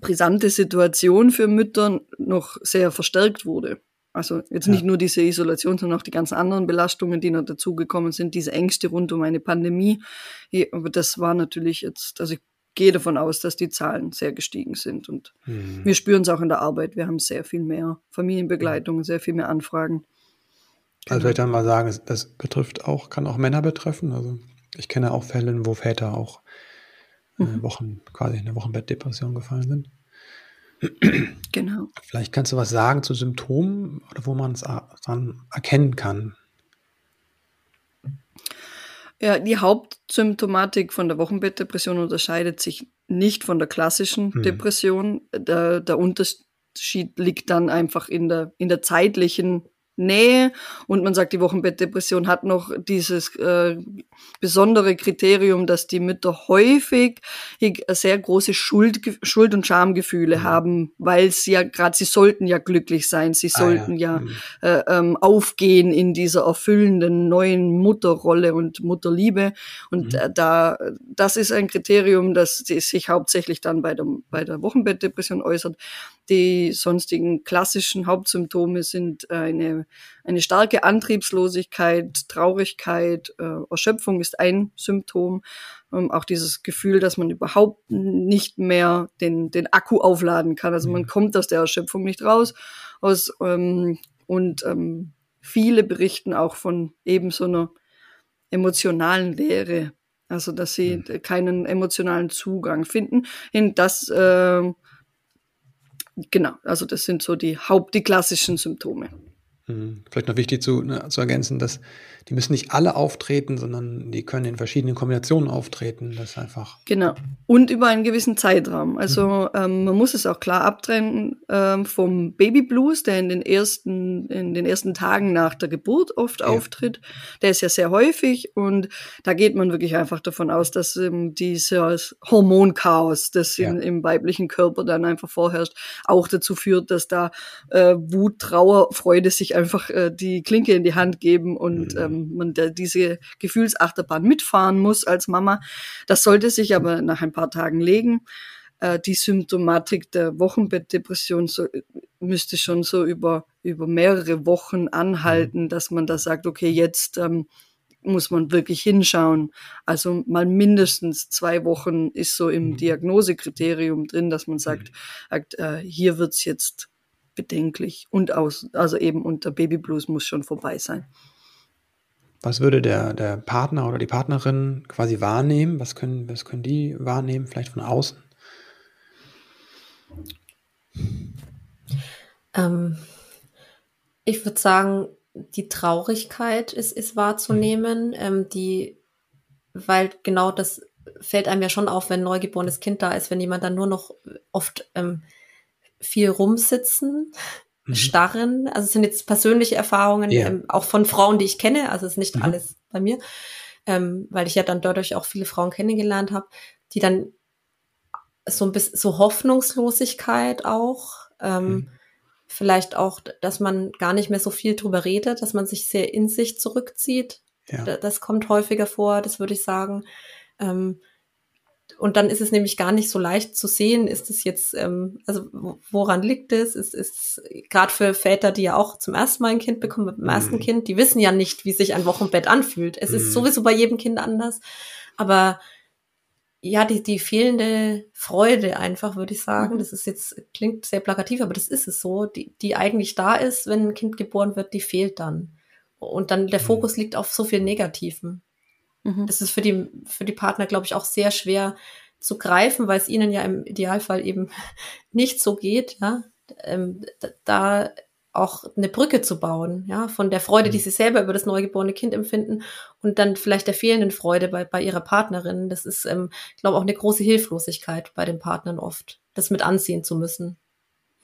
brisante Situation für Mütter noch sehr verstärkt wurde. Also jetzt ja. nicht nur diese Isolation, sondern auch die ganzen anderen Belastungen, die noch dazugekommen sind, diese Ängste rund um eine Pandemie. Aber das war natürlich jetzt, also ich gehe davon aus, dass die Zahlen sehr gestiegen sind. Und mhm. wir spüren es auch in der Arbeit. Wir haben sehr viel mehr Familienbegleitung, sehr viel mehr Anfragen. Also vielleicht dann mal sagen, das betrifft auch, kann auch Männer betreffen. Also ich kenne auch Fälle, wo Väter auch äh, mhm. Wochen, quasi in eine Wochenbettdepression gefallen sind. (clears throat) Genau. Vielleicht kannst du was sagen zu Symptomen oder wo man es dann erkennen kann. Ja, die Hauptsymptomatik von der Wochenbettdepression unterscheidet sich nicht von der klassischen hm. Depression. Der, der Unterschied liegt dann einfach in der, in der zeitlichen Nähe und man sagt, die Wochenbettdepression hat noch dieses äh, besondere Kriterium, dass die Mütter häufig sehr große Schuld, Schuld und Schamgefühle mhm. haben, weil sie ja gerade, sie sollten ja glücklich sein, sie sollten ah, ja, ja mhm. äh, ähm, aufgehen in dieser erfüllenden neuen Mutterrolle und Mutterliebe und mhm. äh, da, das ist ein Kriterium, das sich hauptsächlich dann bei der, bei der Wochenbettdepression äußert. Die sonstigen klassischen Hauptsymptome sind eine eine starke Antriebslosigkeit, Traurigkeit, äh, Erschöpfung ist ein Symptom. Ähm, auch dieses Gefühl, dass man überhaupt nicht mehr den, den Akku aufladen kann. Also man mhm. kommt aus der Erschöpfung nicht raus. Aus, ähm, und ähm, viele berichten auch von eben so einer emotionalen Leere. Also dass sie mhm. keinen emotionalen Zugang finden. In das äh, genau, also das sind so die Haupt, die klassischen Symptome. Mhm. Vielleicht noch wichtig zu, ne, zu ergänzen, dass die müssen nicht alle auftreten, sondern die können in verschiedenen Kombinationen auftreten. Das einfach. Genau. Und über einen gewissen Zeitraum. Also mhm. ähm, man muss es auch klar abtrennen ähm, vom Baby Blues, der in den ersten, in den ersten Tagen nach der Geburt oft ja. auftritt. Der ist ja sehr häufig und da geht man wirklich einfach davon aus, dass ähm, dieses Hormonchaos, das ja. in, im weiblichen Körper dann einfach vorherrscht, auch dazu führt, dass da äh, Wut, Trauer, Freude sich einfach äh, die Klinke in die Hand geben und mhm. ähm, man diese Gefühlsachterbahn mitfahren muss als Mama. Das sollte sich aber nach ein paar Tagen legen. Äh, die Symptomatik der Wochenbettdepression so, müsste schon so über, über mehrere Wochen anhalten, mhm. dass man da sagt, okay, jetzt ähm, muss man wirklich hinschauen. Also mal mindestens zwei Wochen ist so im mhm. Diagnosekriterium drin, dass man sagt, sagt äh, hier wird's jetzt bedenklich und aus, also eben unter Babyblues muss schon vorbei sein. Was würde der, der Partner oder die Partnerin quasi wahrnehmen? Was können, was können die wahrnehmen, vielleicht von außen? Ähm, ich würde sagen, die Traurigkeit ist, ist wahrzunehmen, mhm. ähm, die, weil genau das fällt einem ja schon auf, wenn ein neugeborenes Kind da ist, wenn jemand dann nur noch oft ähm, viel rumsitzen, mhm. starren. Also es sind jetzt persönliche Erfahrungen, yeah. ähm, auch von Frauen, die ich kenne, also es ist nicht mhm. alles bei mir, ähm, weil ich ja dann dadurch auch viele Frauen kennengelernt habe, die dann so ein bisschen so Hoffnungslosigkeit auch, ähm, mhm. vielleicht auch, dass man gar nicht mehr so viel drüber redet, dass man sich sehr in sich zurückzieht. Ja. Das kommt häufiger vor, das würde ich sagen. Ähm, und dann ist es nämlich gar nicht so leicht zu sehen, ist es jetzt, ähm, also woran liegt es? Ist es gerade für Väter, die ja auch zum ersten Mal ein Kind bekommen, mit dem mhm. ersten Kind, die wissen ja nicht, wie sich ein Wochenbett anfühlt. Es mhm. ist sowieso bei jedem Kind anders. Aber ja, die, die fehlende Freude einfach, würde ich sagen. Mhm. Das ist jetzt, klingt sehr plakativ, aber das ist es so, die, die eigentlich da ist, wenn ein Kind geboren wird, die fehlt dann. Und dann der mhm. Fokus liegt auf so viel Negativen. Mhm. Das ist für die, für die Partner, glaube ich, auch sehr schwer zu greifen, weil es ihnen ja im Idealfall eben (laughs) nicht so geht, ja. Ähm, da auch eine Brücke zu bauen, ja, von der Freude, die mhm. sie selber über das neugeborene Kind empfinden und dann vielleicht der fehlenden Freude bei, bei ihrer Partnerin. Das ist, ähm, glaube auch eine große Hilflosigkeit bei den Partnern oft, das mit anziehen zu müssen.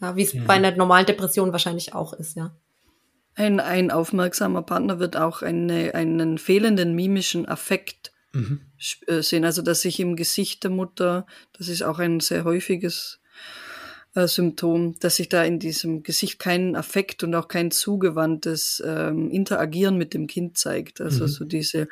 Ja, wie es ja. bei einer normalen Depression wahrscheinlich auch ist, ja. Ein, ein aufmerksamer Partner wird auch eine, einen fehlenden mimischen Affekt mhm. Äh, sehen. Also, dass sich im Gesicht der Mutter, das ist auch ein sehr häufiges äh, Symptom, dass sich da in diesem Gesicht kein Affekt und auch kein zugewandtes ähm, Interagieren mit dem Kind zeigt. Also mhm. so diese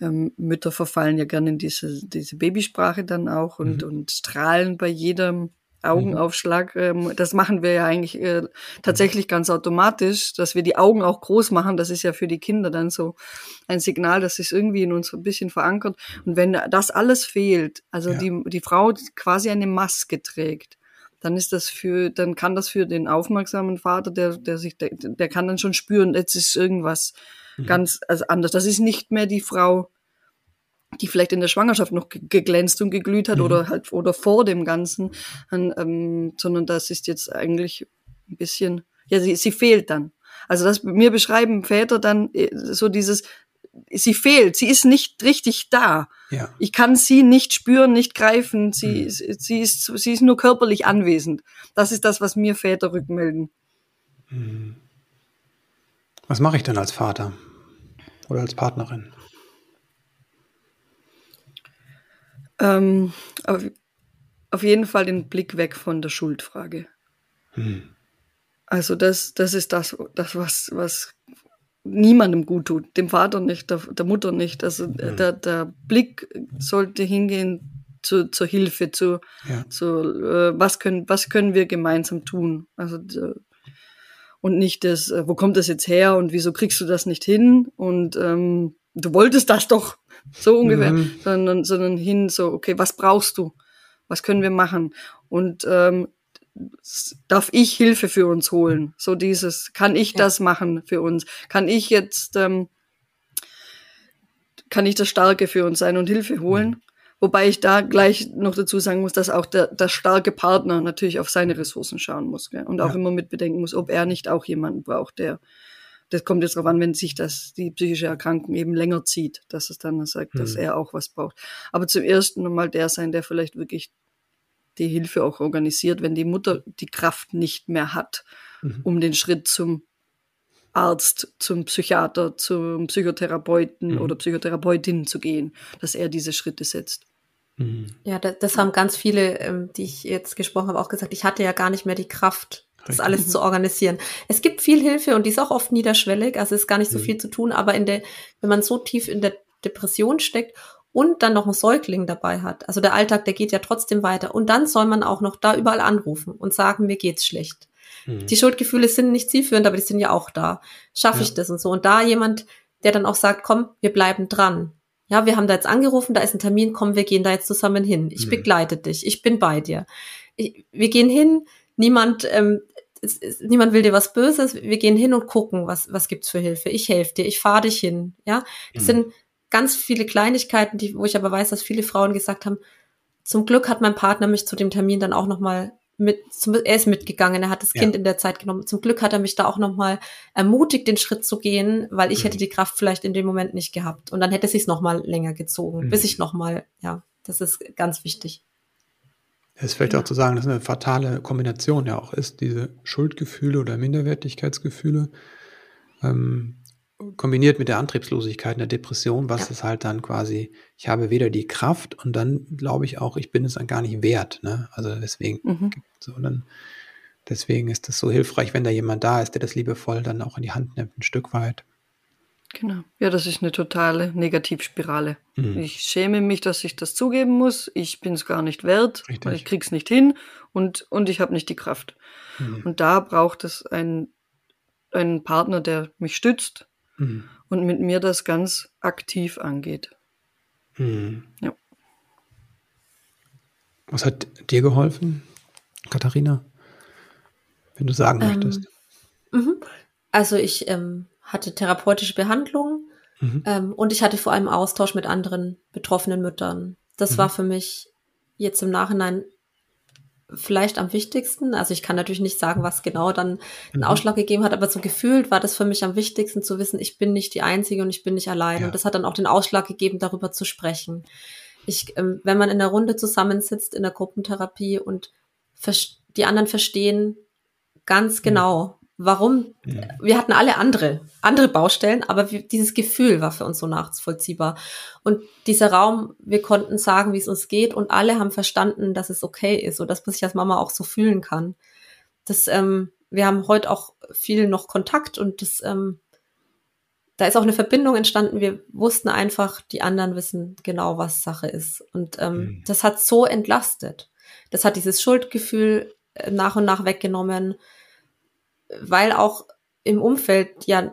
ähm, Mütter verfallen ja gerne in diese, diese Babysprache dann auch und, mhm. und strahlen bei jedem Augenaufschlag. Ähm, das machen wir ja eigentlich äh, tatsächlich ganz automatisch, dass wir die Augen auch groß machen. Das ist ja für die Kinder dann so ein Signal, das sich irgendwie in uns ein bisschen verankert. Und wenn das alles fehlt, also ja. die, die Frau quasi eine Maske trägt, dann ist das für, dann kann das für den aufmerksamen Vater, der, der sich, der, der kann dann schon spüren, jetzt ist irgendwas mhm. ganz also anders. Das ist nicht mehr die Frau, die vielleicht in der Schwangerschaft noch geglänzt und geglüht hat mhm. oder halt oder vor dem Ganzen, ähm, sondern das ist jetzt eigentlich ein bisschen, ja, sie, sie fehlt dann. Also das mir beschreiben Väter dann äh, so dieses, sie fehlt, sie ist nicht richtig da. Ja. Ich kann sie nicht spüren, nicht greifen, sie, mhm. sie, ist, sie ist nur körperlich anwesend. Das ist das, was mir Väter rückmelden. Mhm. Was mache ich denn als Vater oder als Partnerin? Ähm, auf, auf, jeden Fall den Blick weg von der Schuldfrage. Hm. Also das, das ist das, das was, was niemandem gut tut, dem Vater nicht, der, der Mutter nicht. Also hm. der, der Blick sollte hingehen zu, zur Hilfe, zu, ja. zu äh, was, können, was können wir gemeinsam tun. Also und nicht das, äh, wo kommt das jetzt her und wieso kriegst du das nicht hin und ähm, du wolltest das doch (laughs) so ungefähr, mhm. sondern, sondern hin so, okay, was brauchst du? Was können wir machen? Und ähm, darf ich Hilfe für uns holen? So dieses, kann ich ja. das machen für uns? Kann ich jetzt, ähm, kann ich das Starke für uns sein und Hilfe holen? Mhm. Wobei ich da gleich noch dazu sagen muss, dass auch der, der starke Partner natürlich auf seine Ressourcen schauen muss gell? und auch ja. immer mit bedenken muss, ob er nicht auch jemanden braucht, der das kommt jetzt darauf an, wenn sich das, die psychische Erkrankung eben länger zieht, dass es dann sagt, dass hm. er auch was braucht. Aber zum ersten mal der sein, der vielleicht wirklich die Hilfe auch organisiert, wenn die Mutter die Kraft nicht mehr hat, mhm. um den Schritt zum Arzt, zum Psychiater, zum Psychotherapeuten mhm. oder Psychotherapeutin zu gehen, dass er diese Schritte setzt. Mhm. Ja, das, das, haben ganz viele, ähm, die ich jetzt gesprochen habe, auch gesagt. Ich hatte ja gar nicht mehr die Kraft, das alles zu organisieren. Es gibt viel Hilfe und die ist auch oft niederschwellig, also ist gar nicht so mhm. viel zu tun, aber in der, wenn man so tief in der Depression steckt und dann noch ein Säugling dabei hat, also der Alltag, der geht ja trotzdem weiter und dann soll man auch noch da überall anrufen und sagen, mir geht's schlecht. Mhm. Die Schuldgefühle sind nicht zielführend, aber die sind ja auch da. Schaffe ja. ich das und so? Und da jemand der dann auch sagt, komm, wir bleiben dran. Ja, wir haben da jetzt angerufen, da ist ein Termin, komm, wir gehen da jetzt zusammen hin. Ich mhm. begleite dich, ich bin bei dir. Ich, wir gehen hin, niemand, ähm, niemand will dir was Böses, wir gehen hin und gucken, was, was gibt's für Hilfe. Ich helfe dir, ich fahre dich hin. Ja, das mhm. sind ganz viele Kleinigkeiten, die, wo ich aber weiß, dass viele Frauen gesagt haben, zum Glück hat mein Partner mich zu dem Termin dann auch nochmal mit, zum, er ist mitgegangen, er hat das ja. Kind in der Zeit genommen. Zum Glück hat er mich da auch nochmal ermutigt, den Schritt zu gehen, weil ich mhm. hätte die Kraft vielleicht in dem Moment nicht gehabt. Und dann hätte es sich nochmal länger gezogen, mhm. bis ich nochmal, ja, das ist ganz wichtig. Es ist vielleicht ja. auch zu sagen, dass eine fatale Kombination ja auch ist, diese Schuldgefühle oder Minderwertigkeitsgefühle. Ähm, kombiniert mit der Antriebslosigkeit, der Depression, was ja. ist halt dann quasi, ich habe weder die Kraft und dann glaube ich auch, ich bin es dann gar nicht wert. Ne? Also deswegen, mhm. so dann, deswegen ist es so hilfreich, wenn da jemand da ist, der das liebevoll dann auch in die Hand nimmt, ein Stück weit. Genau. Ja, das ist eine totale Negativspirale. Mhm. Ich schäme mich, dass ich das zugeben muss. Ich bin es gar nicht wert, Richtig. weil ich krieg's nicht hin und, und ich habe nicht die Kraft. Mhm. Und da braucht es einen, einen Partner, der mich stützt, mhm. und mit mir das ganz aktiv angeht. Mhm. Ja. Was hat dir geholfen, Katharina, wenn du sagen ähm, möchtest? Mhm. Also ich ähm, hatte therapeutische Behandlung mhm. ähm, und ich hatte vor allem Austausch mit anderen betroffenen Müttern. Das mhm. war für mich jetzt im Nachhinein vielleicht am wichtigsten. Also ich kann natürlich nicht sagen, was genau dann einen mhm. Ausschlag gegeben hat, aber so gefühlt war das für mich am wichtigsten zu wissen, ich bin nicht die Einzige und ich bin nicht allein. Ja. Und das hat dann auch den Ausschlag gegeben, darüber zu sprechen. Ich, ähm, wenn man in der Runde zusammensitzt in der Gruppentherapie und die anderen verstehen ganz mhm. genau, warum. Ja. Wir hatten alle andere, andere Baustellen, aber wir, dieses Gefühl war für uns so nachvollziehbar. Und dieser Raum, wir konnten sagen, wie es uns geht und alle haben verstanden, dass es okay ist und dass man sich als Mama auch so fühlen kann. Das, ähm, wir haben heute auch viel noch Kontakt und das, ähm, da ist auch eine Verbindung entstanden. Wir wussten einfach, die anderen wissen genau, was Sache ist. Und ähm, mhm. das hat so entlastet. Das hat dieses Schuldgefühl äh, nach und nach weggenommen weil auch im Umfeld ja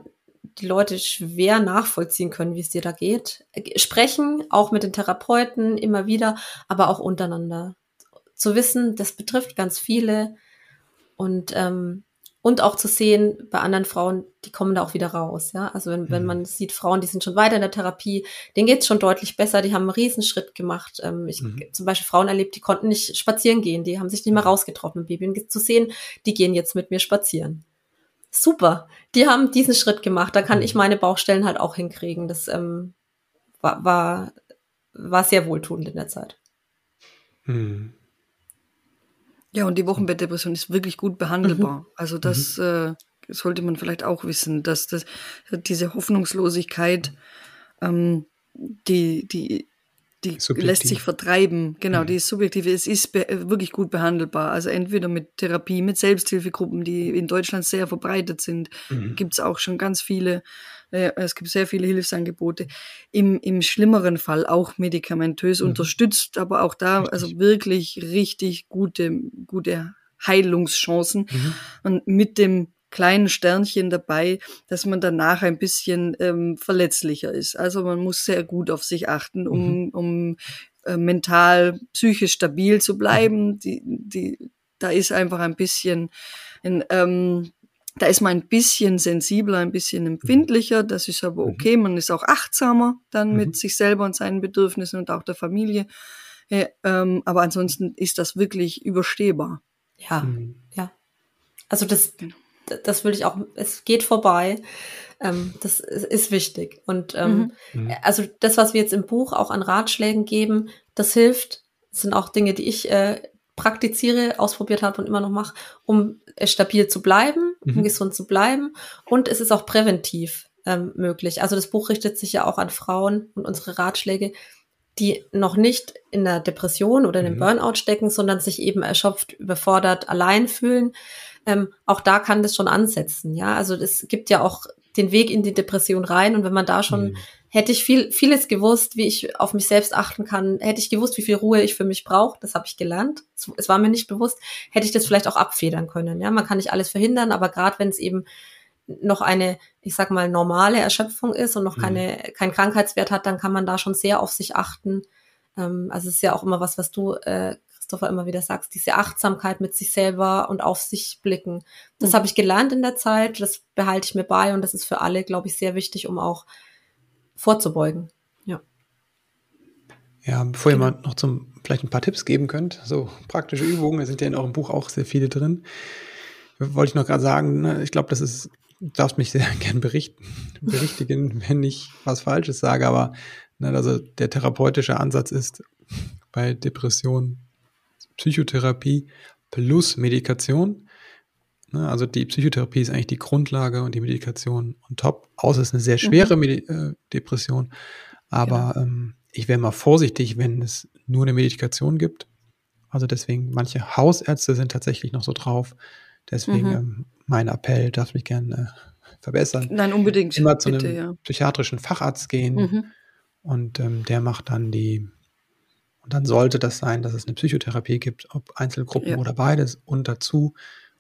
die Leute schwer nachvollziehen können, wie es dir da geht. Sprechen, auch mit den Therapeuten immer wieder, aber auch untereinander. Zu wissen, das betrifft ganz viele und ähm, und auch zu sehen bei anderen Frauen, die kommen da auch wieder raus. Ja, also wenn, mhm. wenn man sieht Frauen, die sind schon weiter in der Therapie, denen geht's schon deutlich besser. Die haben einen Riesenschritt gemacht. Ähm, ich mhm. zum Beispiel Frauen erlebt, die konnten nicht spazieren gehen, die haben sich nicht mehr mhm. rausgetroffen mit Baby. Und zu sehen, die gehen jetzt mit mir spazieren super, die haben diesen Schritt gemacht, da kann ich mhm. meine Baustellen halt auch hinkriegen. Das ähm, war, war, war sehr wohltuend in der Zeit. Hm. Ja, und die Wochenbettdepression ist wirklich gut behandelbar. Mhm. Also das mhm. äh, sollte man vielleicht auch wissen, dass das, diese Hoffnungslosigkeit, ähm, die, die die subjektiv. lässt sich vertreiben. Genau, mhm. die ist subjektiv. Es ist wirklich gut behandelbar. Also entweder mit Therapie, mit Selbsthilfegruppen, die in Deutschland sehr verbreitet sind. Mhm. Gibt es auch schon ganz viele. Äh, es gibt sehr viele Hilfsangebote. Im, im schlimmeren Fall auch medikamentös mhm. unterstützt, aber auch da richtig. also wirklich richtig gute, gute Heilungschancen. Mhm. Und mit dem kleinen Sternchen dabei, dass man danach ein bisschen ähm, verletzlicher ist. Also man muss sehr gut auf sich achten, um, mhm. um äh, mental, psychisch stabil zu bleiben. Mhm. Die, die, da ist einfach ein bisschen, ein, ähm, da ist man ein bisschen sensibler, ein bisschen mhm. empfindlicher. Das ist aber mhm. okay. Man ist auch achtsamer dann mhm. mit sich selber und seinen Bedürfnissen und auch der Familie. Ja, ähm, aber ansonsten ist das wirklich überstehbar. Ja, mhm. ja. Also das, genau das will ich auch, es geht vorbei. Ähm, das ist wichtig. Und ähm, mhm. mhm. also das, was wir jetzt im Buch auch an Ratschlägen geben, das hilft. Das sind auch Dinge, die ich äh, praktiziere, ausprobiert habe und immer noch mache, um stabil zu bleiben, mhm. um gesund zu bleiben. Und es ist auch präventiv ähm, möglich. Also das Buch richtet sich ja auch an Frauen und unsere Ratschläge, die noch nicht in der Depression oder in einem mhm. Burnout stecken, sondern sich eben erschöpft, überfordert, allein fühlen ähm, auch da kann das schon ansetzen. Ja, also es gibt ja auch den Weg in die Depression rein und wenn man da schon mhm. hätte ich viel vieles gewusst, wie ich auf mich selbst achten kann, hätte ich gewusst, wie viel Ruhe ich für mich brauche, das habe ich gelernt. Es, war mir nicht bewusst, hätte ich das vielleicht auch abfedern können. Ja, man kann nicht alles verhindern, aber gerade wenn es eben noch eine, ich sag mal, normale Erschöpfung ist und noch mhm. keine, kein Krankheitswert hat, dann kann man da schon sehr auf sich achten. Ähm, also es ist ja auch immer was, was du, äh, Christopher, immer wieder sagst, diese Achtsamkeit mit sich selber und auf sich blicken. Das mhm. habe ich gelernt in der Zeit, das behalte ich mir bei und das ist für alle, glaube ich, sehr wichtig, um auch vorzubeugen. Ja. Ja, bevor genau. ihr mal noch zum vielleicht ein paar Tipps geben könnt, so praktische Übungen, da sind ja in eurem Buch auch sehr viele drin. Wollte ich noch gerade sagen, ne, ich glaube, das ist, du darfst mich sehr (laughs) gern berichten, berichtigen, (laughs) wenn ich was Falsches sage, aber ne, also der therapeutische Ansatz ist bei Depressionen Psychotherapie plus Medikation. Ne, also die Psychotherapie ist eigentlich die Grundlage und die Medikation on top. Außer es ist eine sehr schwere mhm. äh, Depression. Aber ja. ähm, ich wäre mal vorsichtig, wenn es nur eine Medikation gibt. Also deswegen, manche Hausärzte sind tatsächlich noch so drauf. Deswegen mhm. ähm, mein Appell, darf mich gerne äh, verbessern. Nein, unbedingt. Immer zu Bitte, einem ja. psychiatrischen Facharzt gehen mhm. und ähm, der macht dann die, und dann sollte das sein, dass es eine Psychotherapie gibt, ob Einzelgruppen ja. oder beides und dazu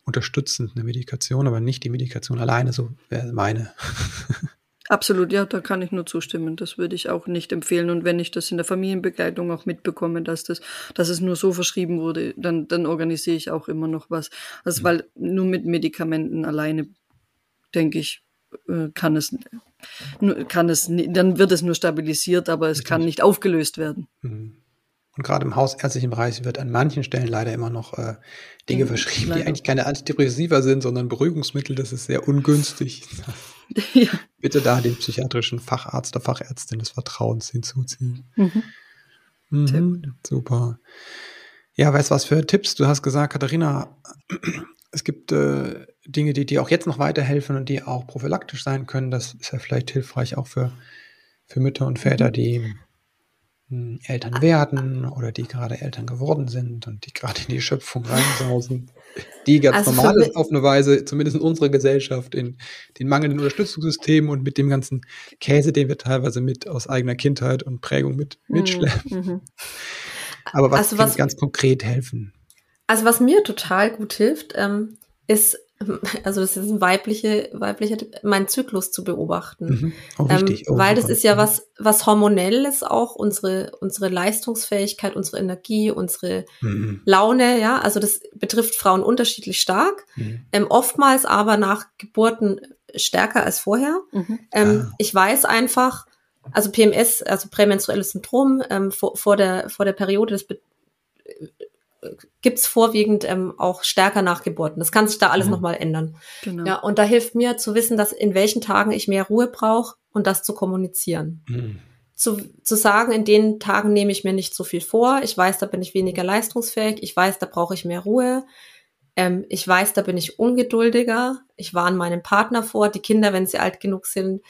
unterstützend eine Medikation, aber nicht die Medikation alleine, so wäre meine. (laughs) Absolut, ja, da kann ich nur zustimmen. Das würde ich auch nicht empfehlen. Und wenn ich das in der Familienbegleitung auch mitbekomme, dass das, dass es nur so verschrieben wurde, dann, dann organisiere ich auch immer noch was. Also, weil nur mit Medikamenten alleine, denke ich, äh, kann es, kann es, dann wird es nur stabilisiert, aber es kann nicht aufgelöst werden. Mhm. Und gerade im hausärztlichen Bereich wird an manchen Stellen leider immer noch äh, Dinge mhm, verschrieben, leider. die eigentlich keine Antidepressiva sind, sondern Beruhigungsmittel. Das ist sehr ungünstig. (laughs) ja. Bitte da den psychiatrischen Facharzt oder Fachärztin des Vertrauens hinzuziehen. Mhm. Mhm, super. Ja, weißt du was für Tipps? Du hast gesagt, Katharina, es gibt äh, Dinge, die dir auch jetzt noch weiterhelfen und die auch prophylaktisch sein können. Das ist ja vielleicht hilfreich auch für, für Mütter und Väter, mhm. die Eltern werden oder die gerade Eltern geworden sind und die gerade in die Schöpfung reinsausen, die (laughs) ganz also normal ist auf eine Weise, zumindest in unserer Gesellschaft, in den mangelnden Unterstützungssystemen und mit dem ganzen Käse, den wir teilweise mit aus eigener Kindheit und Prägung mit mhm, mitschleppen. Mhm. Aber was, also was ganz konkret helfen? Also was mir total gut hilft, ähm, ist (laughs) also das ist ein weibliche, weiblicher meinen Zyklus zu beobachten. Mhm. Oh, ähm, oh, weil das ist ja was, was hormonelles auch, unsere, unsere Leistungsfähigkeit, unsere Energie, unsere mhm. Laune, ja, also das betrifft Frauen unterschiedlich stark, mhm. ähm, oftmals aber nach Geburten stärker als vorher. Mhm. Ähm, ah. Ich weiß einfach, also PMS, also prämenstruelles Syndrom, ähm, vor, vor, der, vor der Periode, das gibt's vorwiegend ähm, auch stärker Nachgeburten. Das kann sich da alles mhm. nochmal ändern. Genau. Ja, und da hilft mir zu wissen, dass in welchen Tagen ich mehr Ruhe brauche und das zu kommunizieren. Mhm. Zu, zu sagen, in den Tagen nehme ich mir nicht so viel vor. Ich weiß, da bin ich weniger leistungsfähig. Ich weiß, da brauche ich mehr Ruhe. Ähm, ich weiß, da bin ich ungeduldiger. Ich warne meinen Partner vor. Die Kinder, wenn sie alt genug sind,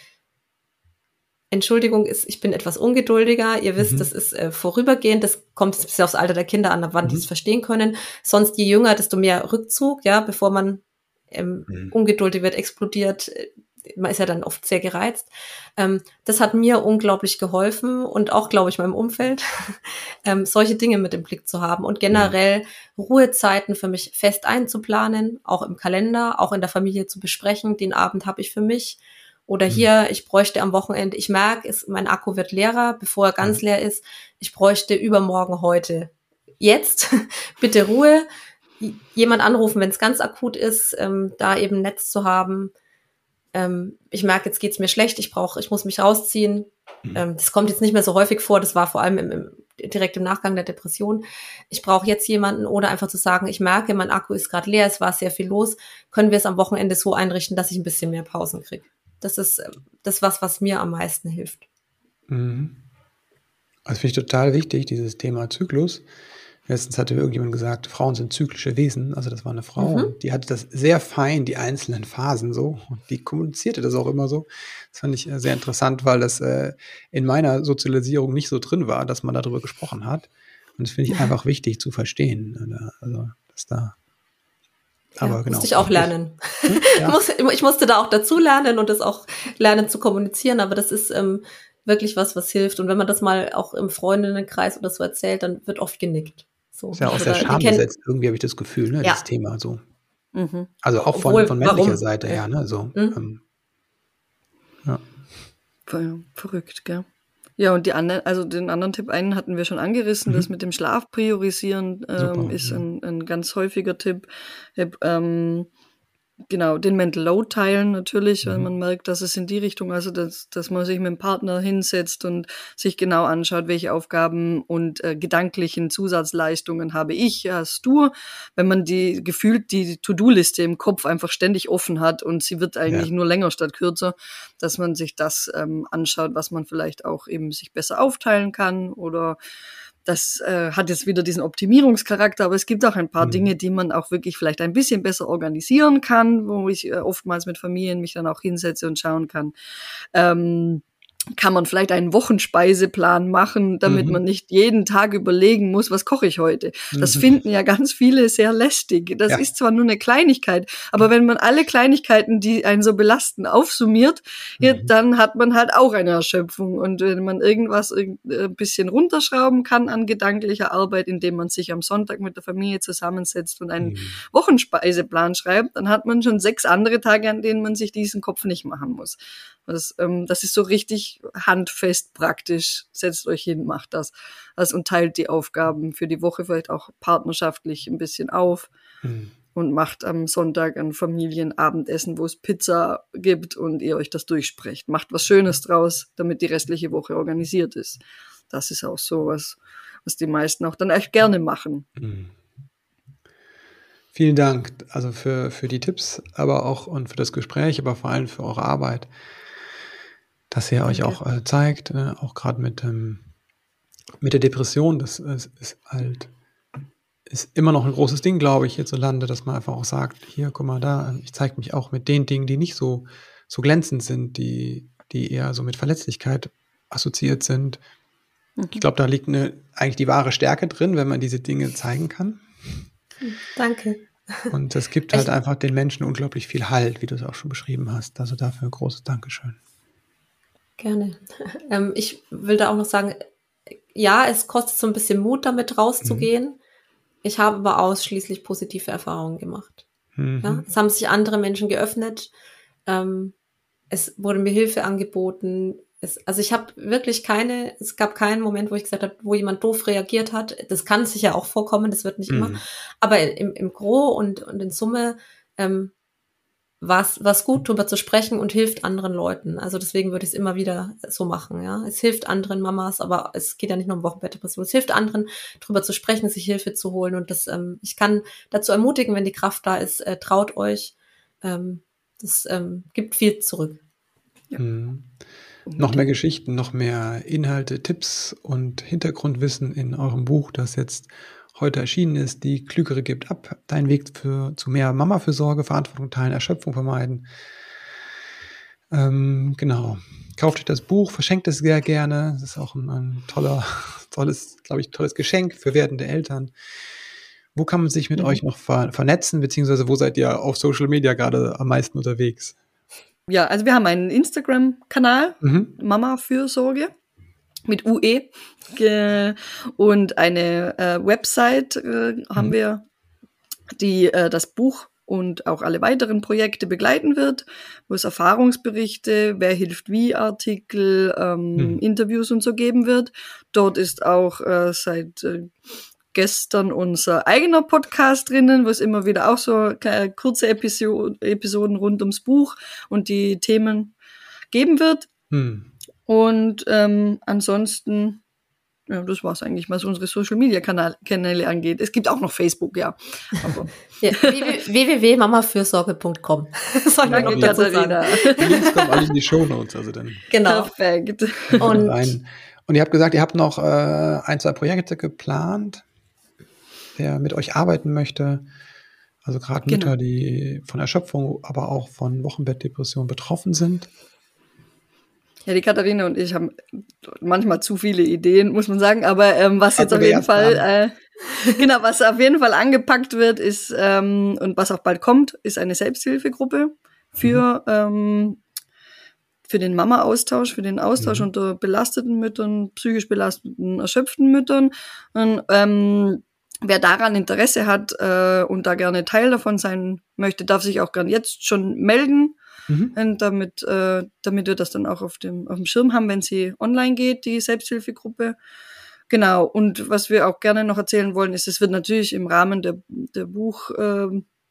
Entschuldigung ist, ich bin etwas ungeduldiger. Ihr wisst, mhm. das ist äh, vorübergehend. Das kommt jetzt ein bisschen aufs Alter der Kinder an, wann mhm. die es verstehen können. Sonst je jünger, desto mehr Rückzug, ja, bevor man ähm, mhm. ungeduldig wird, explodiert. Äh, man ist ja dann oft sehr gereizt. Ähm, das hat mir unglaublich geholfen und auch, glaube ich, meinem Umfeld, (laughs) ähm, solche Dinge mit im Blick zu haben und generell Ruhezeiten für mich fest einzuplanen, auch im Kalender, auch in der Familie zu besprechen. Den Abend habe ich für mich oder mhm. hier, ich bräuchte am Wochenende, ich merke, es, mein Akku wird leerer, bevor er ganz leer ist. Ich bräuchte übermorgen heute. Jetzt, (laughs) bitte Ruhe. Jemand anrufen, wenn es ganz akut ist, ähm, da eben Netz zu haben. Ähm, ich merke, jetzt geht's mir schlecht, ich brauche, ich muss mich rausziehen. Mhm. Ähm, das kommt jetzt nicht mehr so häufig vor, das war vor allem im, im, direkt im Nachgang der Depression. Ich brauche jetzt jemanden oder einfach zu sagen, ich merke, mein Akku ist gerade leer, es war sehr viel los. Können wir es am Wochenende so einrichten, dass ich ein bisschen mehr Pausen kriege? Das ist ähm, das was, was mir am meisten hilft. Mhm. Das finde ich total wichtig, dieses Thema Zyklus. Letztens hatte irgendjemand gesagt, Frauen sind zyklische Wesen. Also das war eine Frau, mhm. die hatte das sehr fein, die einzelnen Phasen so. Und die kommunizierte das auch immer so. Das fand ich äh, sehr interessant, weil das äh, in meiner Sozialisierung nicht so drin war, dass man darüber gesprochen hat. Und das finde ich einfach wichtig zu verstehen. Also, dass da aber ja, genau. Musste ich auch lernen. Hm? (laughs) Ja. ich musste da auch dazu lernen und das auch lernen zu kommunizieren, aber das ist ähm, wirklich was, was hilft. Und wenn man das mal auch im Freundinnenkreis oder so erzählt, dann wird oft genickt. So. Ist ja auch sehr schambesetzt, irgendwie habe ich das Gefühl, ne, ja. das Thema so. Mhm. Also auch von, Obwohl, von männlicher warum? Seite her, ne? So, mhm. ähm, ja. Verrückt, gell? Ja, und die anderen, also den anderen Tipp einen hatten wir schon angerissen, mhm. das mit dem Schlaf priorisieren ähm, Super, ist ja. ein, ein ganz häufiger Tipp. Hab, ähm, genau, den Mental Load teilen natürlich, mhm. weil man merkt, dass es in die Richtung, also dass, dass man sich mit dem Partner hinsetzt und sich genau anschaut, welche Aufgaben und äh, gedanklichen Zusatzleistungen habe ich, hast du, wenn man die gefühlt die To-Do-Liste im Kopf einfach ständig offen hat und sie wird eigentlich ja. nur länger statt kürzer, dass man sich das ähm, anschaut, was man vielleicht auch eben sich besser aufteilen kann oder das äh, hat jetzt wieder diesen Optimierungscharakter, aber es gibt auch ein paar mhm. Dinge, die man auch wirklich vielleicht ein bisschen besser organisieren kann, wo ich äh, oftmals mit Familien mich dann auch hinsetze und schauen kann. Ähm, kann man vielleicht einen Wochenspeiseplan machen, damit mhm. man nicht jeden Tag überlegen muss, was koche ich heute. Das mhm. finden ja ganz viele sehr lästig. Das ja. ist zwar nur eine Kleinigkeit, aber wenn man alle Kleinigkeiten, die einen so belasten, aufsummiert, mhm. dann hat man halt auch eine Erschöpfung. Und wenn man irgendwas ein äh, bisschen runterschrauben kann an gedanklicher Arbeit, indem man sich am Sonntag mit der Familie zusammensetzt und einen mhm. Wochenspeiseplan schreibt, dann hat man schon sechs andere Tage, an denen man sich diesen Kopf nicht machen muss. Das, ähm, das ist so richtig handfest praktisch. Setzt euch hin, macht das. Also und teilt die Aufgaben für die Woche vielleicht auch partnerschaftlich ein bisschen auf. Mhm. Und macht am Sonntag ein Familienabendessen, wo es Pizza gibt und ihr euch das durchsprecht. Macht was Schönes draus, damit die restliche Woche organisiert ist. Das ist auch so was, was die meisten auch dann echt gerne machen. Mhm. Vielen Dank also für, für die Tipps, aber auch und für das Gespräch, aber vor allem für eure Arbeit dass ihr euch auch äh, zeigt, äh, auch gerade mit, ähm, mit der Depression, das ist, ist, halt ist immer noch ein großes Ding, glaube ich, hierzulande, dass man einfach auch sagt, hier, guck mal da, ich zeige mich auch mit den Dingen, die nicht so, so glänzend sind, die, die eher so mit Verletzlichkeit assoziiert sind. Mhm. Ich glaube, da liegt eine, eigentlich die wahre Stärke drin, wenn man diese Dinge zeigen kann. Danke. Und das gibt halt einfach den Menschen unglaublich viel Halt, wie du es auch schon beschrieben hast. Also dafür ein großes Dankeschön. Gerne. (laughs) Ähm, ich will da auch noch sagen, ja, es kostet so ein bisschen Mut, damit rauszugehen. Mhm. Ich habe aber ausschließlich positive Erfahrungen gemacht. Mhm. Ja, es haben sich andere Menschen geöffnet. Ähm, es wurde mir Hilfe angeboten. Es, also ich habe wirklich keine, es gab keinen Moment, wo ich gesagt habe, wo jemand doof reagiert hat. Das kann sicher auch vorkommen, das wird nicht mhm. immer. Aber im, im Gro und, und in Summe ähm, was, was gut, darüber zu sprechen und hilft anderen Leuten. Also deswegen würde ich es immer wieder so machen, ja. Es hilft anderen Mamas, aber es geht ja nicht nur um Wochenbettdepression. Es hilft anderen, darüber zu sprechen, sich Hilfe zu holen. Und das, ähm, ich kann dazu ermutigen, wenn die Kraft da ist, äh, traut euch. Ähm, das ähm, gibt viel zurück. Ja. Mhm. Noch mehr Geschichten, noch mehr Inhalte, Tipps und Hintergrundwissen in eurem Buch, das jetzt heute erschienen ist, die Klügere gibt ab, dein Weg für, zu mehr Mama-Fürsorge, Verantwortung teilen, Erschöpfung vermeiden. Ähm, genau. Kauft euch das Buch, verschenkt es sehr gerne. Das ist auch ein, ein toller, (laughs) tolles, glaube ich, tolles Geschenk für werdende Eltern. Wo kann man sich mit mhm. euch noch ver vernetzen, beziehungsweise wo seid ihr auf Social Media gerade am meisten unterwegs? Ja, also wir haben einen Instagram-Kanal, mhm. Mama Fürsorge mit UE und eine äh, Website äh, haben mhm. wir, die äh, das Buch und auch alle weiteren Projekte begleiten wird, wo es Erfahrungsberichte, wer hilft wie Artikel, ähm, mhm. Interviews und so geben wird. Dort ist auch äh, seit äh, gestern unser eigener Podcast drinnen, wo es immer wieder auch so äh, kurze Episo Episoden rund ums Buch und die Themen geben wird. Mhm. Und ähm, ansonsten, ja, das war's eigentlich, was unsere Social Media Kanäle angeht. Es gibt auch noch Facebook, ja. (laughs) ja www.mamafürsorge.com. Soll (laughs) ja, sagen. Die Links kommen alle in die Show Notes, also dann. (laughs) Genau. Perfekt. Und, und ihr habt gesagt, ihr habt noch äh, ein, zwei Projekte geplant, wer mit euch arbeiten möchte. Also gerade Mütter, genau. die von Erschöpfung, aber auch von Wochenbettdepression betroffen sind. Ja, die Katharina und ich haben manchmal zu viele Ideen, muss man sagen. Aber ähm, was jetzt auf jeden Fall, äh, genau, was auf jeden Fall angepackt wird, ist ähm, und was auch bald kommt, ist eine Selbsthilfegruppe für mhm. ähm, für den Mama-Austausch, für den Austausch mhm. unter belasteten Müttern, psychisch belasteten, erschöpften Müttern. Und ähm, wer daran Interesse hat äh, und da gerne Teil davon sein möchte, darf sich auch gern jetzt schon melden. Mhm. Und damit, äh, damit wir das dann auch auf dem, auf dem Schirm haben, wenn sie online geht, die Selbsthilfegruppe. Genau. Und was wir auch gerne noch erzählen wollen, ist, es wird natürlich im Rahmen der, der Buch, äh,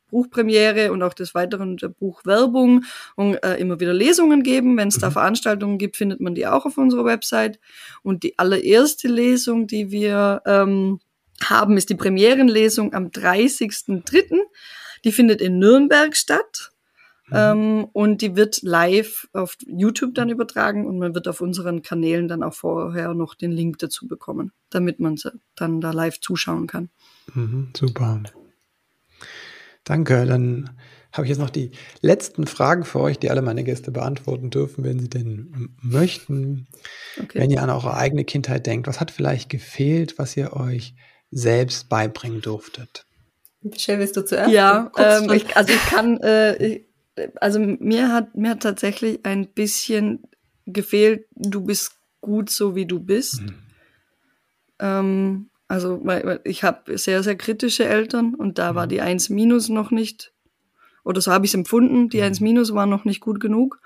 Buchpremiere und auch des Weiteren der Buchwerbung und äh, immer wieder Lesungen geben. Wenn es mhm. da Veranstaltungen gibt, findet man die auch auf unserer Website. Und die allererste Lesung, die wir ähm, haben, ist die Premierenlesung am 30.03. Die findet in Nürnberg statt. Mhm. Ähm, und die wird live auf YouTube dann übertragen und man wird auf unseren Kanälen dann auch vorher noch den Link dazu bekommen, damit man dann da live zuschauen kann. Mhm, super. Danke. Dann habe ich jetzt noch die letzten Fragen für euch, die alle meine Gäste beantworten dürfen, wenn sie denn möchten. Okay. Wenn ihr an eure eigene Kindheit denkt, was hat vielleicht gefehlt, was ihr euch selbst beibringen durftet? Michelle, willst du zuerst? Ja, ähm, ich, also ich kann, äh, ich, also mir hat, mir hat tatsächlich ein bisschen gefehlt, du bist gut so, wie du bist. Mhm. Ähm, also ich habe sehr, sehr kritische Eltern und da mhm. war die 1 minus noch nicht, oder so habe ich es empfunden, die 1 mhm. minus war noch nicht gut genug.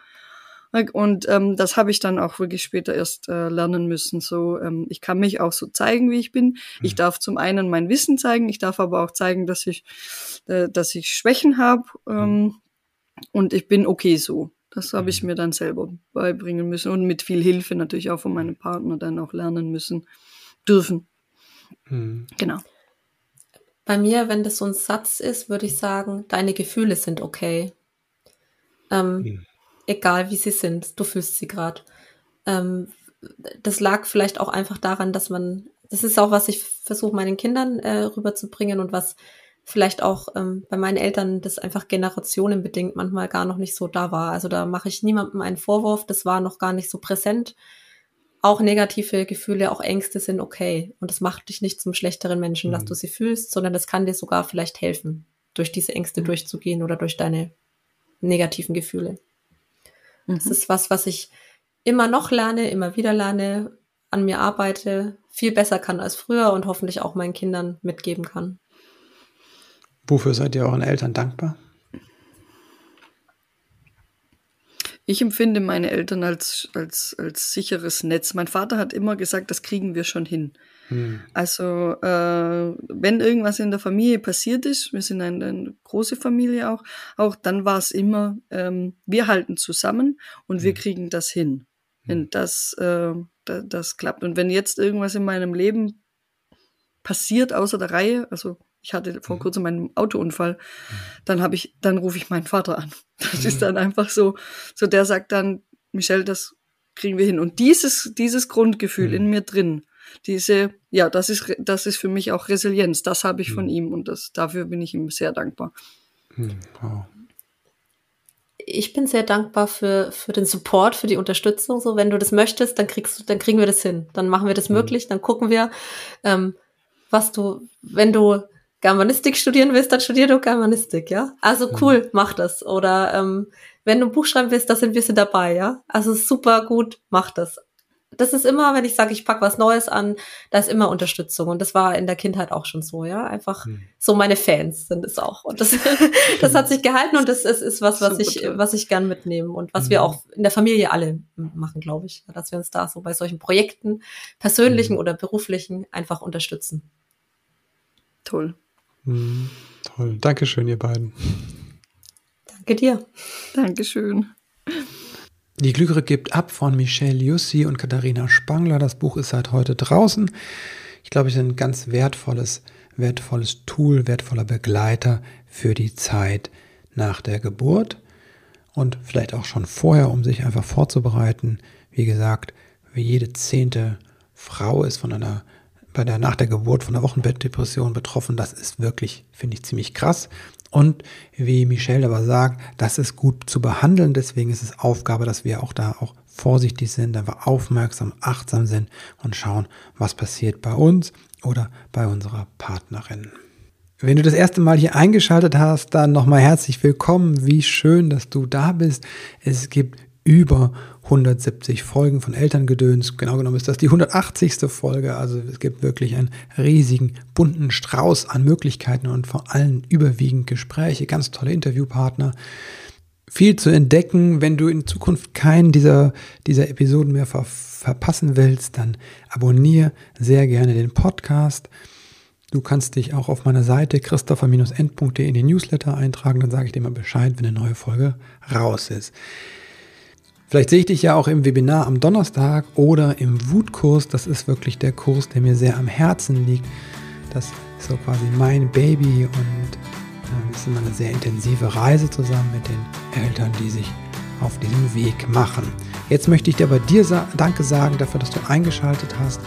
Und ähm, das habe ich dann auch wirklich später erst äh, lernen müssen. So, ähm, ich kann mich auch so zeigen, wie ich bin. Mhm. Ich darf zum einen mein Wissen zeigen, ich darf aber auch zeigen, dass ich, äh, dass ich Schwächen habe. Ähm, mhm. Und ich bin okay so. Das habe ich mhm. mir dann selber beibringen müssen und mit viel Hilfe natürlich auch von meinem Partner dann auch lernen müssen dürfen. Mhm. Genau. Bei mir, wenn das so ein Satz ist, würde ich sagen, deine Gefühle sind okay. Ähm, mhm egal wie sie sind, du fühlst sie gerade. Ähm, das lag vielleicht auch einfach daran, dass man, das ist auch, was ich versuche meinen Kindern äh, rüberzubringen und was vielleicht auch ähm, bei meinen Eltern das einfach generationenbedingt manchmal gar noch nicht so da war. Also da mache ich niemandem einen Vorwurf, das war noch gar nicht so präsent. Auch negative Gefühle, auch Ängste sind okay. Und das macht dich nicht zum schlechteren Menschen, mhm. dass du sie fühlst, sondern das kann dir sogar vielleicht helfen, durch diese Ängste mhm. durchzugehen oder durch deine negativen Gefühle. Mhm. Das ist was, was ich immer noch lerne, immer wieder lerne, an mir arbeite, viel besser kann als früher und hoffentlich auch meinen Kindern mitgeben kann. Wofür seid ihr euren Eltern dankbar? Ich empfinde meine Eltern als, als, als sicheres Netz. Mein Vater hat immer gesagt, das kriegen wir schon hin. Hm. Also äh, wenn irgendwas in der Familie passiert ist, wir sind eine, eine große Familie auch, auch dann war es immer, ähm, wir halten zusammen und hm. wir kriegen das hin. Wenn hm. das, äh, da, das klappt. Und wenn jetzt irgendwas in meinem Leben passiert außer der Reihe, also ich hatte vor hm. kurzem einen Autounfall, hm. dann habe ich, dann rufe ich meinen Vater an. (laughs) Das ist dann einfach so, so der sagt dann, Michelle, das kriegen wir hin. Und dieses, dieses Grundgefühl in mir drin, diese, ja, das ist, das ist für mich auch Resilienz. Das habe ich von mhm. ihm und das, dafür bin ich ihm sehr dankbar. Mhm. Wow. Ich bin sehr dankbar für, für den Support, für die Unterstützung. So, wenn du das möchtest, dann kriegst du, dann kriegen wir das hin. Dann machen wir das mhm. möglich, dann gucken wir, ähm, was du, wenn du Germanistik studieren willst, dann studier du Germanistik, ja. Also cool, mach das. Oder ähm, wenn du ein Buch schreiben willst, da sind wir dabei, ja. Also super gut, mach das das ist immer, wenn ich sage, ich pack was Neues an, da ist immer Unterstützung. Und das war in der Kindheit auch schon so, ja. Einfach hm. so meine Fans sind es auch. Und das, (laughs) das hat sich gehalten und das ist, ist was, was Super ich, toll. was ich gern mitnehme und was hm. wir auch in der Familie alle machen, glaube ich. Dass wir uns da so bei solchen Projekten, persönlichen hm. oder beruflichen, einfach unterstützen. Toll. Hm. Toll. Dankeschön, ihr beiden. Danke dir. Dankeschön. Die Glühre gibt ab von Michelle Jussi und Katharina Spangler. Das Buch ist seit heute draußen. Ich glaube, es ist ein ganz wertvolles, wertvolles Tool, wertvoller Begleiter für die Zeit nach der Geburt und vielleicht auch schon vorher, um sich einfach vorzubereiten. Wie gesagt, wie jede zehnte Frau ist von einer bei der nach der Geburt von einer Wochenbettdepression betroffen. Das ist wirklich, finde ich, ziemlich krass. Und wie Michelle aber sagt, das ist gut zu behandeln. Deswegen ist es Aufgabe, dass wir auch da auch vorsichtig sind, einfach aufmerksam, achtsam sind und schauen, was passiert bei uns oder bei unserer Partnerin. Wenn du das erste Mal hier eingeschaltet hast, dann nochmal herzlich willkommen. Wie schön, dass du da bist. Es gibt über 170 Folgen von Elterngedöns. Genau genommen ist das die 180. Folge. Also es gibt wirklich einen riesigen, bunten Strauß an Möglichkeiten und vor allem überwiegend Gespräche, ganz tolle Interviewpartner. Viel zu entdecken. Wenn du in Zukunft keinen dieser, dieser Episoden mehr ver verpassen willst, dann abonniere sehr gerne den Podcast. Du kannst dich auch auf meiner Seite christopher-end.de in den Newsletter eintragen, dann sage ich dir mal Bescheid, wenn eine neue Folge raus ist. Vielleicht sehe ich dich ja auch im Webinar am Donnerstag oder im Wutkurs. Das ist wirklich der Kurs, der mir sehr am Herzen liegt. Das ist so quasi mein Baby und äh, es ist immer eine sehr intensive Reise zusammen mit den Eltern, die sich auf diesen Weg machen. Jetzt möchte ich dir aber dir Danke sagen dafür, dass du eingeschaltet hast,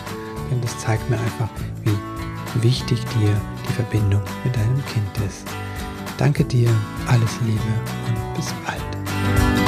denn das zeigt mir einfach, wie wichtig dir die Verbindung mit deinem Kind ist. Danke dir, alles Liebe und bis bald.